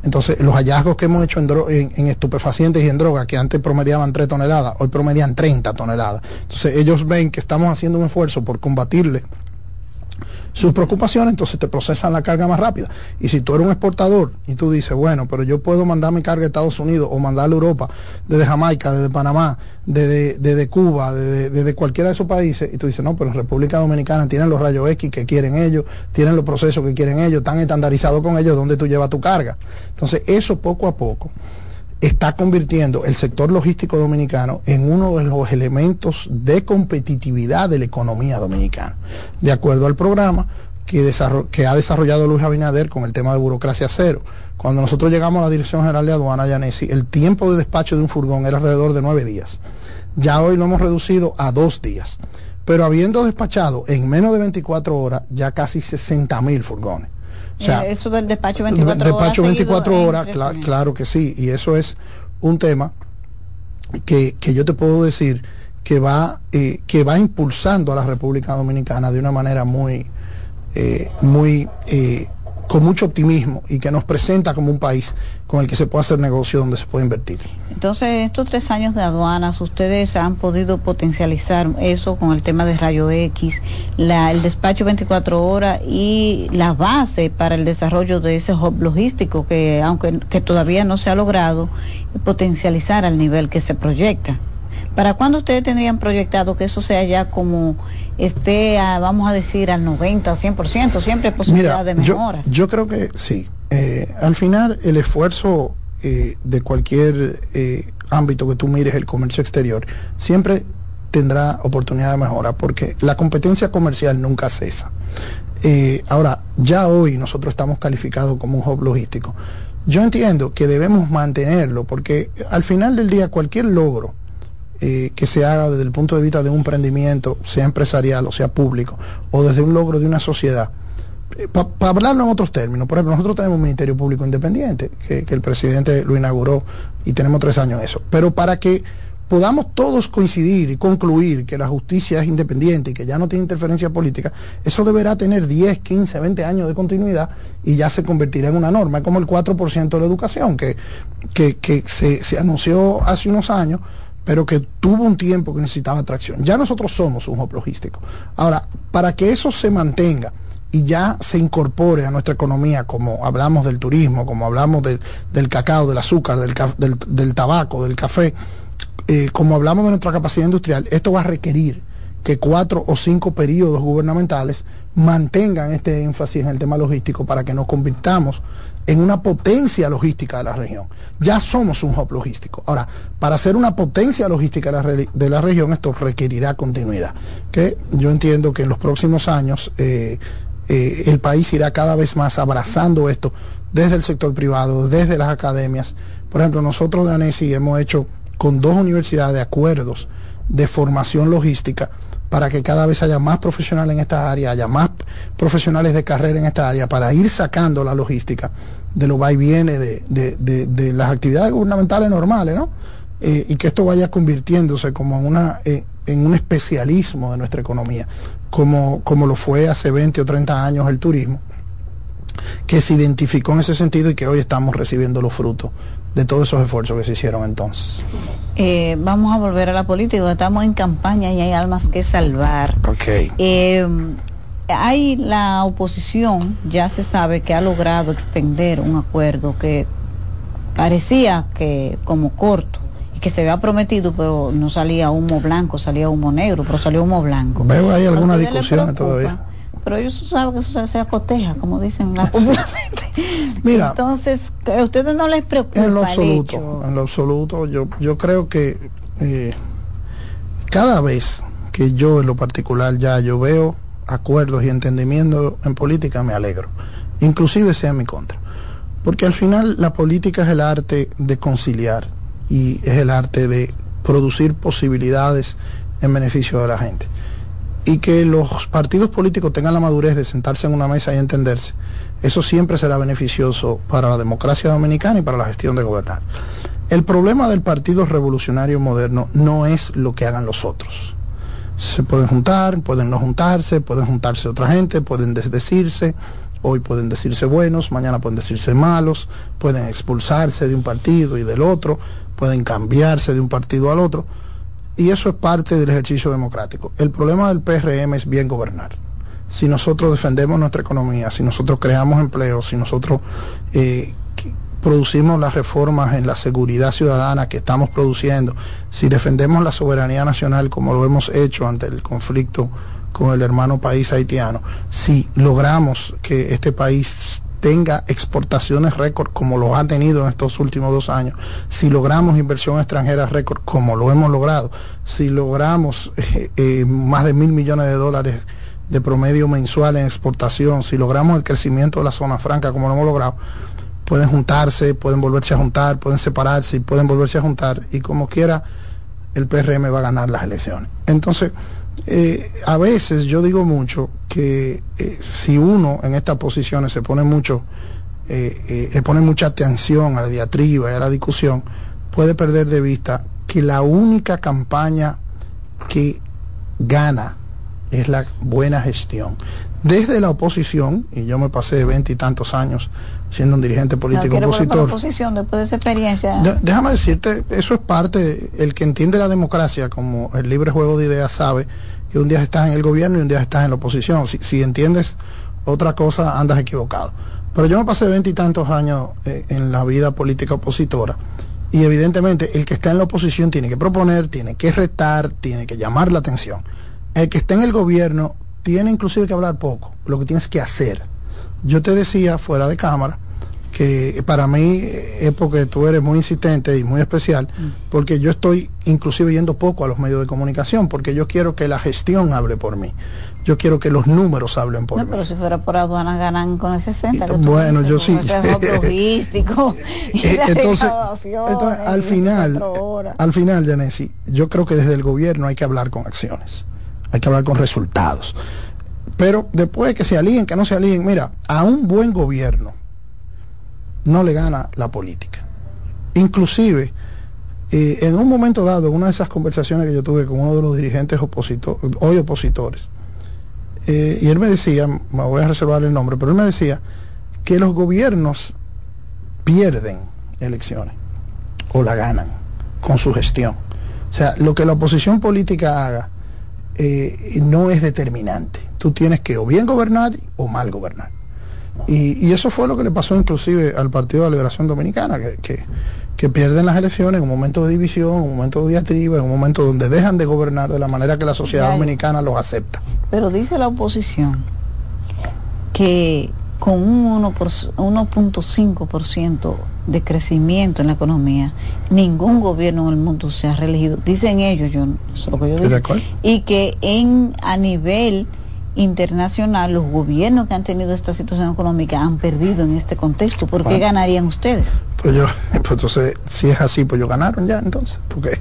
Entonces, los hallazgos que hemos hecho en, en, estupefacientes y en drogas, que antes promediaban 3 toneladas, hoy promedian 30 toneladas. Entonces, ellos ven que estamos haciendo un esfuerzo por combatirle sus preocupaciones, entonces te procesan la carga más rápida. Y si tú eres un exportador y tú dices, bueno, pero yo puedo mandar mi carga a Estados Unidos o mandarla a Europa, desde Jamaica, desde Panamá, desde, desde Cuba, desde, desde, cualquiera de esos países, y tú dices, no, pero en República Dominicana tienen los rayos X que quieren ellos, tienen los procesos que quieren ellos, están estandarizados con ellos, donde tú llevas tu carga. Entonces, eso poco a poco está convirtiendo el sector logístico dominicano en uno de los elementos de competitividad de la economía dominicana. De acuerdo al programa, que, ha desarrollado Luis Abinader con el tema de burocracia cero. Cuando nosotros llegamos a la Dirección General de Aduana, Yanesi, el tiempo de despacho de un furgón era alrededor de nueve días. Ya hoy lo hemos reducido a dos días. Pero habiendo despachado en menos de 24 horas ya casi 60 mil furgones. O sea, eh, eso del despacho 24 horas. Despacho 24 horas, claro que sí. Y eso es un tema que, que yo te puedo decir que va, eh, que va impulsando a la República Dominicana de una manera muy, eh, muy con mucho optimismo y que nos presenta como un país con el que se puede hacer negocio donde se puede invertir. Entonces, estos tres años de aduanas, ustedes han podido potencializar eso con el tema de rayo X, la, el despacho 24 horas y la base para el desarrollo de ese hub logístico que, aunque que todavía no se ha logrado, potencializar al nivel que se proyecta. ¿Para cuándo ustedes tendrían proyectado que eso sea ya como esté, vamos a decir, al 90, 100%? Siempre hay posibilidad de mejoras. Yo, creo que sí. Eh, al final, el esfuerzo eh, de cualquier eh, ámbito que tú mires, el comercio exterior, siempre tendrá oportunidad de mejora porque la competencia comercial nunca cesa. ahora, ya hoy nosotros estamos calificados como un hub logístico. Yo entiendo que debemos mantenerlo porque al final del día cualquier logro eh, que se haga desde el punto de vista de un emprendimiento, sea empresarial o sea público, o desde un logro de una sociedad. Eh, Para hablarlo en otros términos, por ejemplo, nosotros tenemos un Ministerio Público Independiente, que, el presidente lo inauguró y tenemos tres años eso. Pero para que podamos todos coincidir y concluir que la justicia es independiente y que ya no tiene interferencia política, eso deberá tener 10, 15, 20 años de continuidad y ya se convertirá en una norma. Es como el 4% de la educación, que, que, se, se anunció hace unos años pero que tuvo un tiempo que necesitaba atracción. Ya nosotros somos un hub logístico. Ahora, para que eso se mantenga y ya se incorpore a nuestra economía, como hablamos del turismo, como hablamos del, cacao, del azúcar, del, del, tabaco, del café, eh, como hablamos de nuestra capacidad industrial, esto va a requerir que cuatro o cinco periodos gubernamentales mantengan este énfasis en el tema logístico para que nos convirtamos en una potencia logística de la región. Ya somos un hub logístico. Ahora, para ser una potencia logística de la, región, esto requerirá continuidad. Yo entiendo que en los próximos años eh, eh, el país irá cada vez más abrazando esto desde el sector privado, desde las academias. Por ejemplo, nosotros de ANESI hemos hecho con dos universidades acuerdos de formación logística para que cada vez haya más profesionales en esta área, haya más profesionales de carrera en esta área, para ir sacando la logística de lo va y viene de, de, las actividades gubernamentales normales, ¿no? Eh, y que esto vaya convirtiéndose como en, una, eh, en un especialismo de nuestra economía, como, como lo fue hace 20 o 30 años el turismo, que se identificó en ese sentido y que hoy estamos recibiendo los frutos de todos esos esfuerzos que se hicieron entonces. Eh, vamos a volver a la política, estamos en campaña y hay almas que salvar. Okay. Eh, hay la oposición, ya se sabe que ha logrado extender un acuerdo que parecía que como corto y que se había prometido, pero no salía humo blanco, salía humo negro, pero salió humo blanco. Veo hay algunas discusiones todavía pero ellos saben que eso se, acoteja, como dicen la Mira, entonces, a ustedes no les preocupa en lo absoluto, en lo absoluto, yo yo creo que eh, cada vez que yo en lo particular ya yo veo acuerdos y entendimiento en política me alegro, inclusive sea en mi contra, porque al final la política es el arte de conciliar y es el arte de producir posibilidades en beneficio de la gente y que los partidos políticos tengan la madurez de sentarse en una mesa y entenderse, eso siempre será beneficioso para la democracia dominicana y para la gestión de gobernar. El problema del Partido Revolucionario Moderno no es lo que hagan los otros. Se pueden juntar, pueden no juntarse, pueden juntarse otra gente, pueden desdecirse, hoy pueden decirse buenos, mañana pueden decirse malos, pueden expulsarse de un partido y del otro, pueden cambiarse de un partido al otro y eso es parte del ejercicio democrático. El problema del PRM es bien gobernar. Si nosotros defendemos nuestra economía, si nosotros creamos empleos, si nosotros eh, producimos las reformas en la seguridad ciudadana que estamos produciendo, si defendemos la soberanía nacional como lo hemos hecho ante el conflicto con el hermano país haitiano, si logramos que este país tenga exportaciones récord como lo ha tenido en estos últimos dos años, si logramos inversión extranjera récord como lo hemos logrado, si logramos eh, eh, más de mil millones de dólares de promedio mensual en exportación, si logramos el crecimiento de la zona franca como lo hemos logrado, pueden juntarse, pueden volverse a juntar, pueden separarse y pueden volverse a juntar y como quiera el PRM va a ganar las elecciones. Entonces, eh, a veces yo digo mucho que eh, si uno en estas posiciones se pone mucho, eh, eh, pone mucha atención a la diatriba y a la discusión, puede perder de vista que la única campaña que gana es la buena gestión. Desde la oposición, y yo me pasé veinte y tantos años siendo un dirigente político no, opositor. La oposición después de esa experiencia. De, déjame decirte, eso es parte, el que entiende la democracia como el libre juego de ideas sabe que un día estás en el gobierno y un día estás en la oposición. Si, si entiendes otra cosa, andas equivocado. Pero yo me pasé veinte y tantos años eh, en la vida política opositora. Y evidentemente el que está en la oposición tiene que proponer, tiene que retar, tiene que llamar la atención. El que está en el gobierno tiene inclusive que hablar poco, lo que tienes que hacer. Yo te decía fuera de cámara que para mí es porque tú eres muy insistente y muy especial, porque yo estoy inclusive yendo poco a los medios de comunicación, porque yo quiero que la gestión hable por mí. Yo quiero que los números hablen por no, mí. Pero si fuera por aduana ganan con el 60. Que bueno, dices, yo sí. logístico. entonces, entonces, al final, al final, Janesi, yo creo que desde el gobierno hay que hablar con acciones hay que hablar con resultados. Pero después que se alíen, que no se alíen, mira, a un buen gobierno no le gana la política. Inclusive, eh, en un momento dado, en una de esas conversaciones que yo tuve con uno de los dirigentes opositores, hoy opositores, eh, y él me decía, me voy a reservar el nombre, pero él me decía que los gobiernos pierden elecciones o la ganan con su gestión. O sea, lo que la oposición política haga, eh, no es determinante. Tú tienes que o bien gobernar o mal gobernar. Y, y, eso fue lo que le pasó inclusive al Partido de la Liberación Dominicana, que, que, que, pierden las elecciones en un momento de división, en un momento de diatriba, en un momento donde dejan de gobernar de la manera que la sociedad dominicana los acepta. Pero dice la oposición que con un 1.5% de crecimiento en la economía, ningún gobierno en el mundo se ha reelegido. Dicen ellos, yo, eso es lo que yo digo. Y que en a nivel internacional los gobiernos que han tenido esta situación económica han perdido en este contexto. ¿Por qué bueno, ganarían ustedes? Pues yo, pues entonces, si es así, pues yo ganaron ya entonces. Porque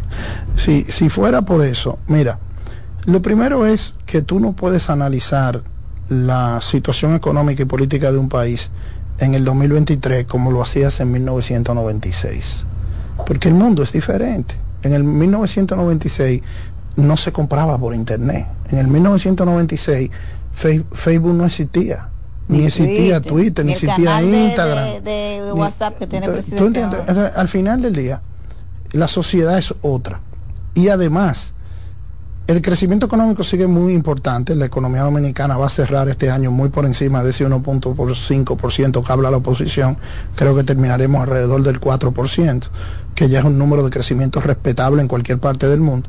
si, si fuera por eso, mira, lo primero es que tú no puedes analizar la situación económica y política de un país en el 2023 como lo hacías en 1996. Porque el mundo es diferente. En el 1996 no se compraba por internet. En el 1996 Facebook no existía. Ni, ni existía Twitter, Twitter ni, existía Instagram. De, WhatsApp que tiene al final del día, la sociedad es otra. Y además, el crecimiento económico sigue muy importante. La economía dominicana va a cerrar este año muy por encima de ese 1.5% que habla la oposición. Creo que terminaremos alrededor del 4%, que ya es un número de crecimiento respetable en cualquier parte del mundo.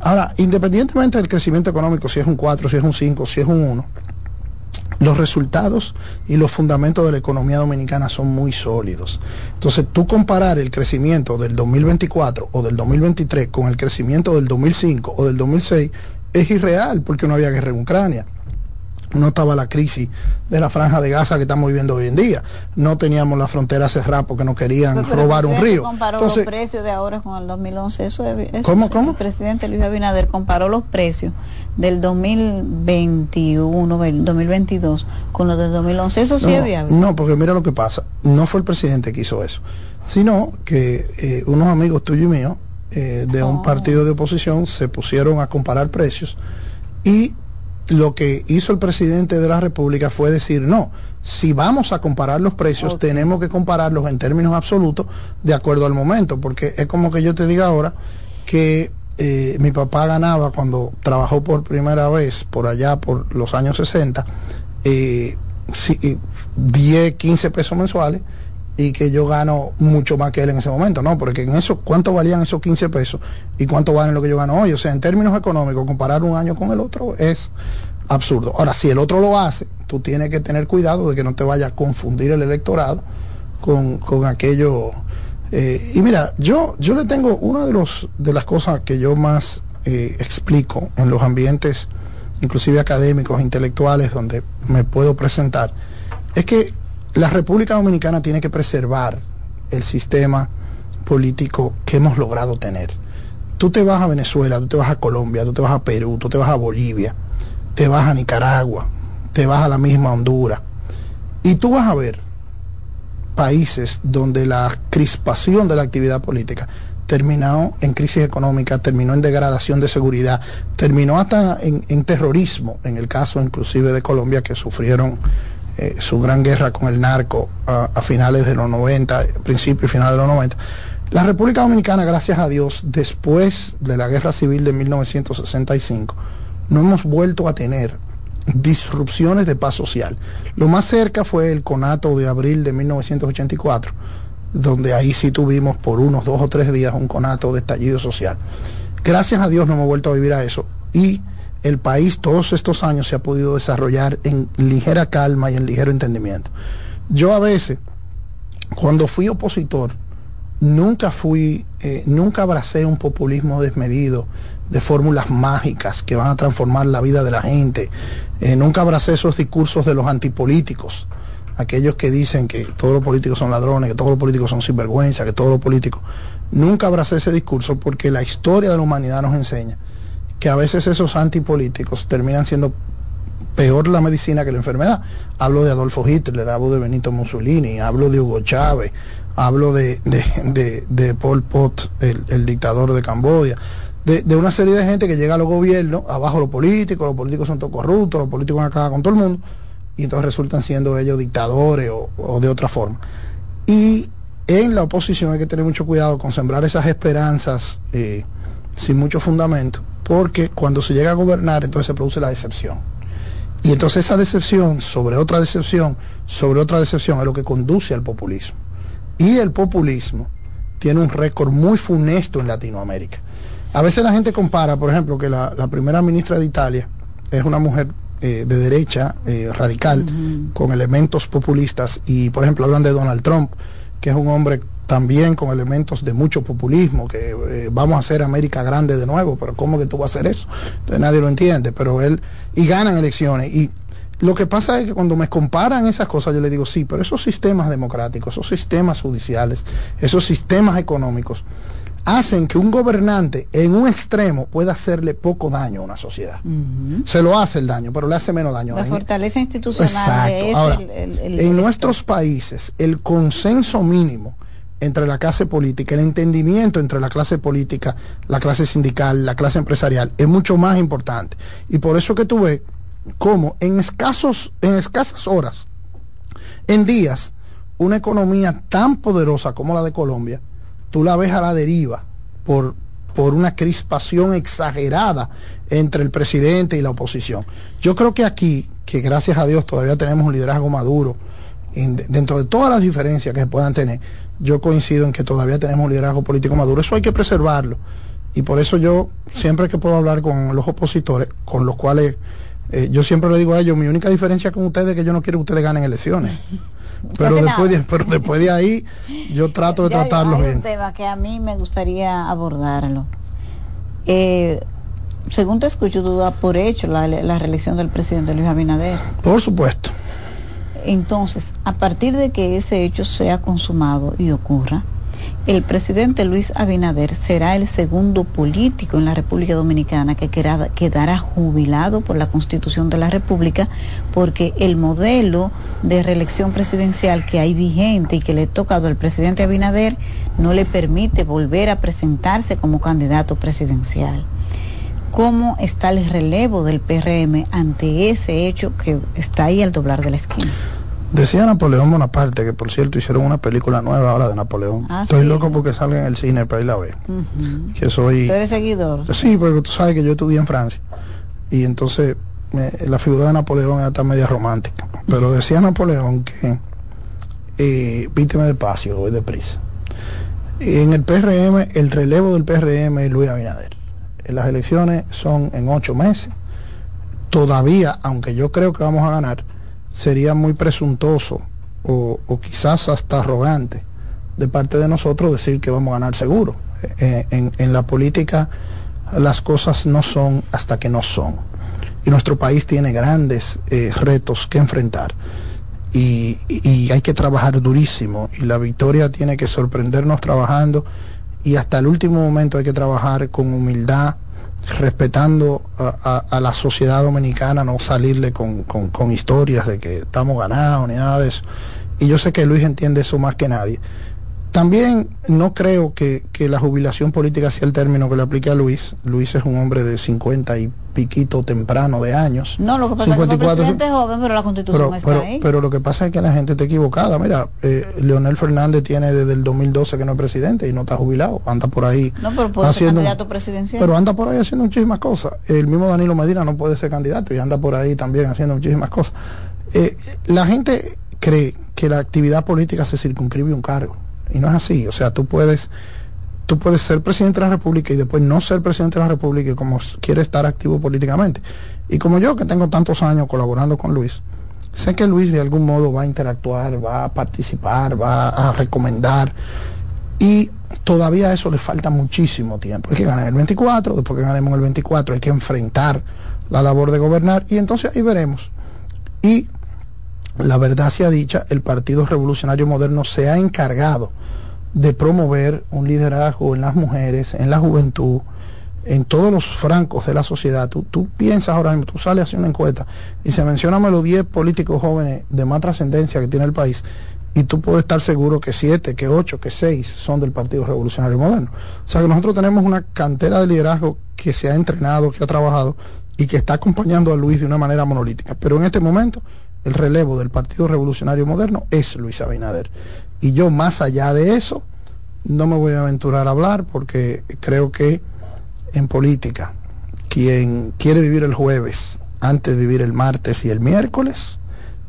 Ahora, independientemente del crecimiento económico, si es un 4, si es un 5, si es un 1, los resultados y los fundamentos de la economía dominicana son muy sólidos. Entonces, tú comparar el crecimiento del 2024 o del 2023 con el crecimiento del 2005 o del 2006 es irreal porque no había guerra en Ucrania. No estaba la crisis de la franja de Gaza que estamos viviendo hoy en día. No teníamos la frontera cerrada porque no querían pero, pero robar un río. comparó Entonces, los precios de ahora con el 2011. Eso es, eso ¿Cómo, cómo? El presidente Luis Abinader comparó los precios del 2021, el 2022 con los del 2011. Eso sí no, es viable. No, porque mira lo que pasa. No fue el presidente que hizo eso, sino que eh, unos amigos tuyos y míos eh, de oh. un partido de oposición se pusieron a comparar precios y lo que hizo el presidente de la República fue decir, no, si vamos a comparar los precios, okay. tenemos que compararlos en términos absolutos de acuerdo al momento, porque es como que yo te diga ahora que eh, mi papá ganaba cuando trabajó por primera vez, por allá, por los años 60, eh, 10, 15 pesos mensuales, y que yo gano mucho más que él en ese momento, ¿no? Porque en eso, ¿cuánto valían esos 15 pesos y cuánto valen lo que yo gano hoy? O sea, en términos económicos, comparar un año con el otro es absurdo. Ahora, si el otro lo hace, tú tienes que tener cuidado de que no te vaya a confundir el electorado con, con aquello. Eh, y mira, yo, yo le tengo una de, los, de las cosas que yo más eh, explico en los ambientes inclusive académicos, intelectuales, donde me puedo presentar, es que la República Dominicana tiene que preservar el sistema político que hemos logrado tener. Tú te vas a Venezuela, tú te vas a Colombia, tú te vas a Perú, tú te vas a Bolivia, te vas a Nicaragua, te vas a la misma Honduras, y tú vas a ver países donde la crispación de la actividad política terminó en crisis económica, terminó en degradación de seguridad, terminó hasta en, terrorismo, en el caso inclusive de Colombia, que sufrieron eh, su gran guerra con el narco a, finales de los 90, principios y finales de los 90. La República Dominicana, gracias a Dios, después de la guerra civil de 1965, no hemos vuelto a tener disrupciones de paz social. Lo más cerca fue el conato de abril de 1984, donde ahí sí tuvimos por unos dos o tres días un conato de estallido social. Gracias a Dios no hemos vuelto a vivir a eso y el país todos estos años se ha podido desarrollar en ligera calma y en ligero entendimiento. Yo a veces, cuando fui opositor, nunca fui, eh, nunca abracé un populismo desmedido de fórmulas mágicas que van a transformar la vida de la gente. Eh, nunca abracé esos discursos de los antipolíticos, aquellos que dicen que todos los políticos son ladrones, que todos los políticos son sinvergüenza, que todos los políticos. Nunca abracé ese discurso porque la historia de la humanidad nos enseña que a veces esos antipolíticos terminan siendo peor la medicina que la enfermedad. Hablo de Adolfo Hitler, hablo de Benito Mussolini, hablo de Hugo Chávez, hablo de, de, de, Pol Pot, el, el, dictador de Camboya, de, una serie de gente que llega a los gobiernos, abajo los políticos, los políticos son todos corruptos, los políticos van a acabar con todo el mundo, y entonces resultan siendo ellos dictadores o, de otra forma. Y en la oposición hay que tener mucho cuidado con sembrar esas esperanzas eh, sin mucho fundamento, porque cuando se llega a gobernar entonces se produce la decepción. Y entonces esa decepción sobre otra decepción, sobre otra decepción, es lo que conduce al populismo. Y el populismo tiene un récord muy funesto en Latinoamérica. A veces la gente compara, por ejemplo, que la, primera ministra de Italia es una mujer eh, de derecha eh, radical con elementos populistas y, por ejemplo, hablan de Donald Trump, que es un hombre también con elementos de mucho populismo, que eh, vamos a hacer América grande de nuevo, pero ¿cómo que tú vas a hacer eso? Entonces nadie lo entiende, pero él, y ganan elecciones. Y lo que pasa es que cuando me comparan esas cosas, yo le digo, sí, pero esos sistemas democráticos, esos sistemas judiciales, esos sistemas económicos, hacen que un gobernante en un extremo pueda hacerle poco daño a una sociedad. Se lo hace el daño, pero le hace menos daño. La fortaleza institucional es Ahora, en nuestros países, el consenso mínimo entre la clase política, el entendimiento entre la clase política, la clase sindical, la clase empresarial, es mucho más importante. Y por eso que tú ves cómo en escasos, en escasas horas, en días, una economía tan poderosa como la de Colombia, tú la ves a la deriva por, por una crispación exagerada entre el presidente y la oposición. Yo creo que aquí, que gracias a Dios todavía tenemos un liderazgo maduro, dentro de todas las diferencias que se puedan tener, yo coincido en que todavía tenemos un liderazgo político maduro. Eso hay que preservarlo. Y por eso yo, siempre que puedo hablar con los opositores, con los cuales eh, yo siempre le digo a ellos, mi única diferencia con ustedes es que yo no quiero que ustedes ganen elecciones. Pero después, de, pero después de ahí yo trato de tratarlos bien. un tema que a mí me gustaría abordarlo. Eh, según te escucho, tú das por hecho la, la reelección del presidente Luis Abinader. Por supuesto. Entonces, a partir de que ese hecho sea consumado y ocurra, el presidente Luis Abinader será el segundo político en la República Dominicana que quedará jubilado por la Constitución de la República porque el modelo de reelección presidencial que hay vigente y que le ha tocado al presidente Abinader no le permite volver a presentarse como candidato presidencial. ¿Cómo está el relevo del PRM ante ese hecho que está ahí al doblar de la esquina? Decía Napoleón Bonaparte, que por cierto hicieron una película nueva ahora de Napoleón. Ah, Estoy loco porque sale en el cine para ir a ver. Que soy... ¿Tú eres seguidor? Sí, porque tú sabes que yo estudié en Francia. Y entonces la figura de Napoleón está media romántica. Pero decía Napoleón que eh, víctima despacio, voy deprisa. En el PRM, el relevo del PRM es Luis Abinader. Las elecciones son en ocho meses. Todavía, aunque yo creo que vamos a ganar, sería muy presuntuoso o, quizás hasta arrogante de parte de nosotros decir que vamos a ganar seguro. Eh, en, en, la política las cosas no son hasta que no son. y nuestro país tiene grandes eh, retos que enfrentar. Y, hay que trabajar durísimo y la victoria tiene que sorprendernos trabajando y hasta el último momento hay que trabajar con humildad, respetando a, la sociedad dominicana, no salirle con, con, historias de que estamos ganados ni nada de eso. Y yo sé que Luis entiende eso más que nadie. También no creo que, que, la jubilación política sea el término que le aplique a Luis. Luis es un hombre de 50 y piquito temprano de años. No, lo que pasa es que es joven, pero la constitución está pero, ahí. Pero lo que pasa es que la gente está equivocada. Mira, eh, Leonel Fernández tiene desde el 2012 que no es presidente y no está jubilado. Anda por ahí no, pero puede haciendo... Ser candidato presidencial. Pero anda por ahí haciendo muchísimas cosas. El mismo Danilo Medina no puede ser candidato y anda por ahí también haciendo muchísimas cosas. Eh, la gente cree que la actividad política se circunscribe a un cargo. Y no es así. O sea, tú puedes, tú puedes ser presidente de la República y después no ser presidente de la República y como quiere estar activo políticamente. Y como yo, que tengo tantos años colaborando con Luis, sé que Luis de algún modo va a interactuar, va a participar, va a recomendar. Y todavía a eso le falta muchísimo tiempo. Hay que ganar el 24, después que ganemos el 24 hay que enfrentar la labor de gobernar y entonces ahí veremos. Y la verdad sea dicha, el Partido Revolucionario Moderno se ha encargado de promover un liderazgo en las mujeres, en la juventud, en todos los francos de la sociedad. Tú, tú piensas ahora mismo, tú sales hacia una encuesta y se mencionan los 10 políticos jóvenes de más trascendencia que tiene el país y tú puedes estar seguro que 7, que 8, que 6 son del Partido Revolucionario Moderno. O sea que nosotros tenemos una cantera de liderazgo que se ha entrenado, que ha trabajado y que está acompañando a Luis de una manera monolítica. Pero en este momento el relevo del Partido Revolucionario Moderno es Luis Abinader. Y yo más allá de eso, no me voy a aventurar a hablar porque creo que en política, quien quiere vivir el jueves antes de vivir el martes y el miércoles,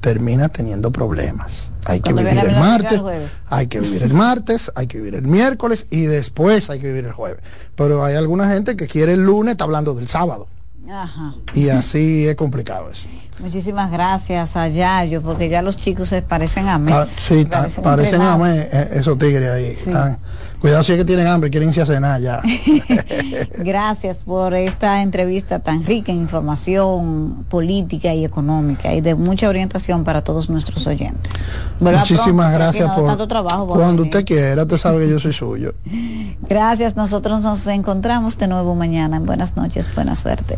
termina teniendo problemas. Hay que vivir el martes, hay que vivir el martes, hay que vivir el miércoles y después hay que vivir el jueves. Pero hay alguna gente que quiere el lunes, está hablando del sábado. Y así es complicado eso. Muchísimas gracias a Yayo, porque ya los chicos se parecen a mí. Ah, sí, parecen, a mí eh, esos tigres ahí. cuidado si es que tienen hambre, quieren irse a cenar ya. gracias por esta entrevista tan rica en información política y económica y de mucha orientación para todos nuestros oyentes. Muchísimas gracias por tanto trabajo. Cuando usted quiera, usted sabe que yo soy suyo. Gracias, nosotros nos encontramos de nuevo mañana. Buenas noches, buena suerte.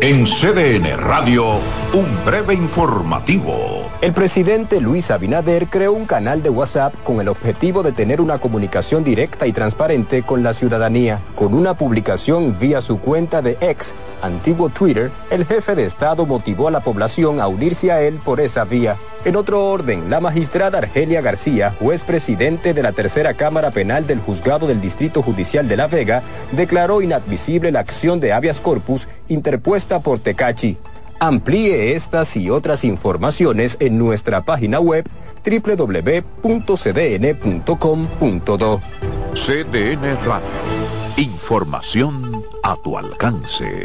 En CDN Radio, un breve informativo. El presidente Luis Abinader creó un canal de WhatsApp con el objetivo de tener una comunicación directa y transparente con la ciudadanía. Con una publicación vía su cuenta de ex, antiguo Twitter, el jefe de Estado motivó a la población a unirse a él por esa vía. En otro orden, la magistrada Argelia García, juez presidente de la Tercera Cámara Penal del Juzgado del Distrito Judicial de La Vega, declaró inadmisible la acción de habeas corpus interpuesta por Tecachi. Amplíe estas y otras informaciones en nuestra página web www.cdn.com.do. CDN Radio. Información a tu alcance.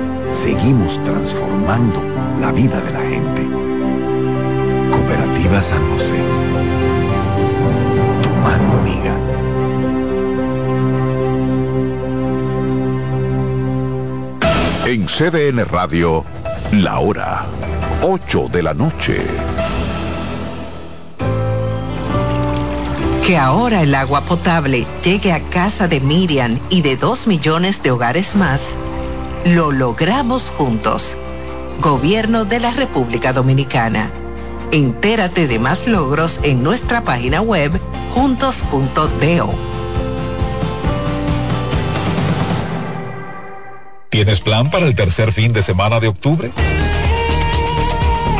seguimos transformando la vida de la gente. Cooperativa San José. Tu mano amiga. En CDN Radio, la hora 8 de la noche. Que ahora el agua potable llegue a casa de Miriam y de dos millones de hogares más, lo logramos juntos. Gobierno de la República Dominicana. Entérate de más logros en nuestra página web juntos.do. ¿Tienes plan para el tercer fin de semana de octubre?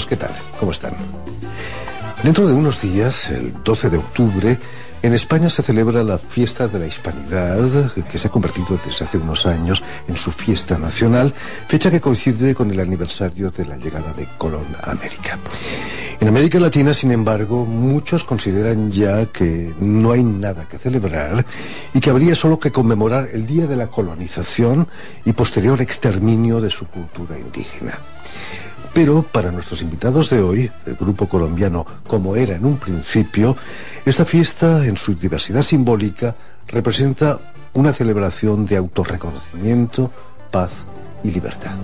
¿Qué tal? ¿Cómo están? Dentro de unos días, el 12 de octubre, en España se celebra la fiesta de la Hispanidad, que se ha convertido desde hace unos años en su fiesta nacional, fecha que coincide con el aniversario de la llegada de Colón a América. En América Latina, sin embargo, muchos consideran ya que no hay nada que celebrar y que habría solo que conmemorar el día de la colonización y posterior exterminio de su cultura indígena. Pero para nuestros invitados de hoy, el grupo colombiano como era en un principio, esta fiesta en su diversidad simbólica representa una celebración de autorreconocimiento, paz y libertad.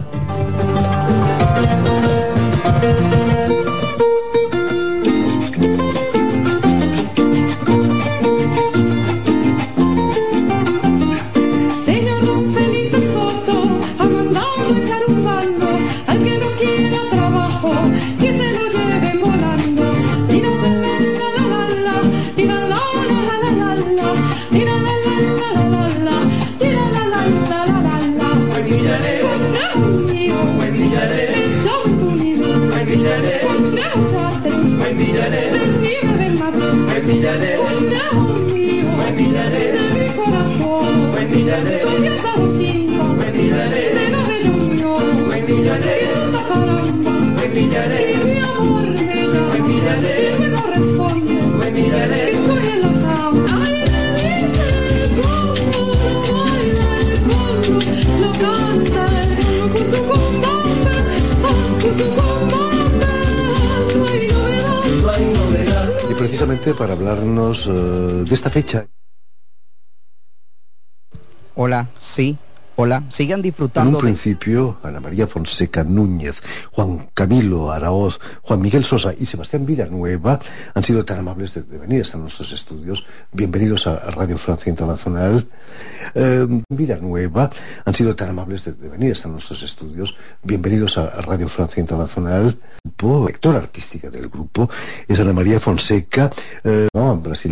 Y precisamente para hablarnos eh, de esta fecha. Hola, sí, hola, sigan En disfrutando un de... principio, Ana María Fonseca Núñez, Juan Camilo Araoz, Juan Miguel Sosa y Sebastián Villanueva han sido tan amables de, de venir hasta nuestros estudios. Bienvenidos a Radio Francia Internacional. Eh, Villanueva han sido tan amables de, de venir hasta nuestros estudios. Bienvenidos a Radio Francia Internacional. El grupo, directora artística del grupo es Ana María Fonseca, eh, no, brasileña.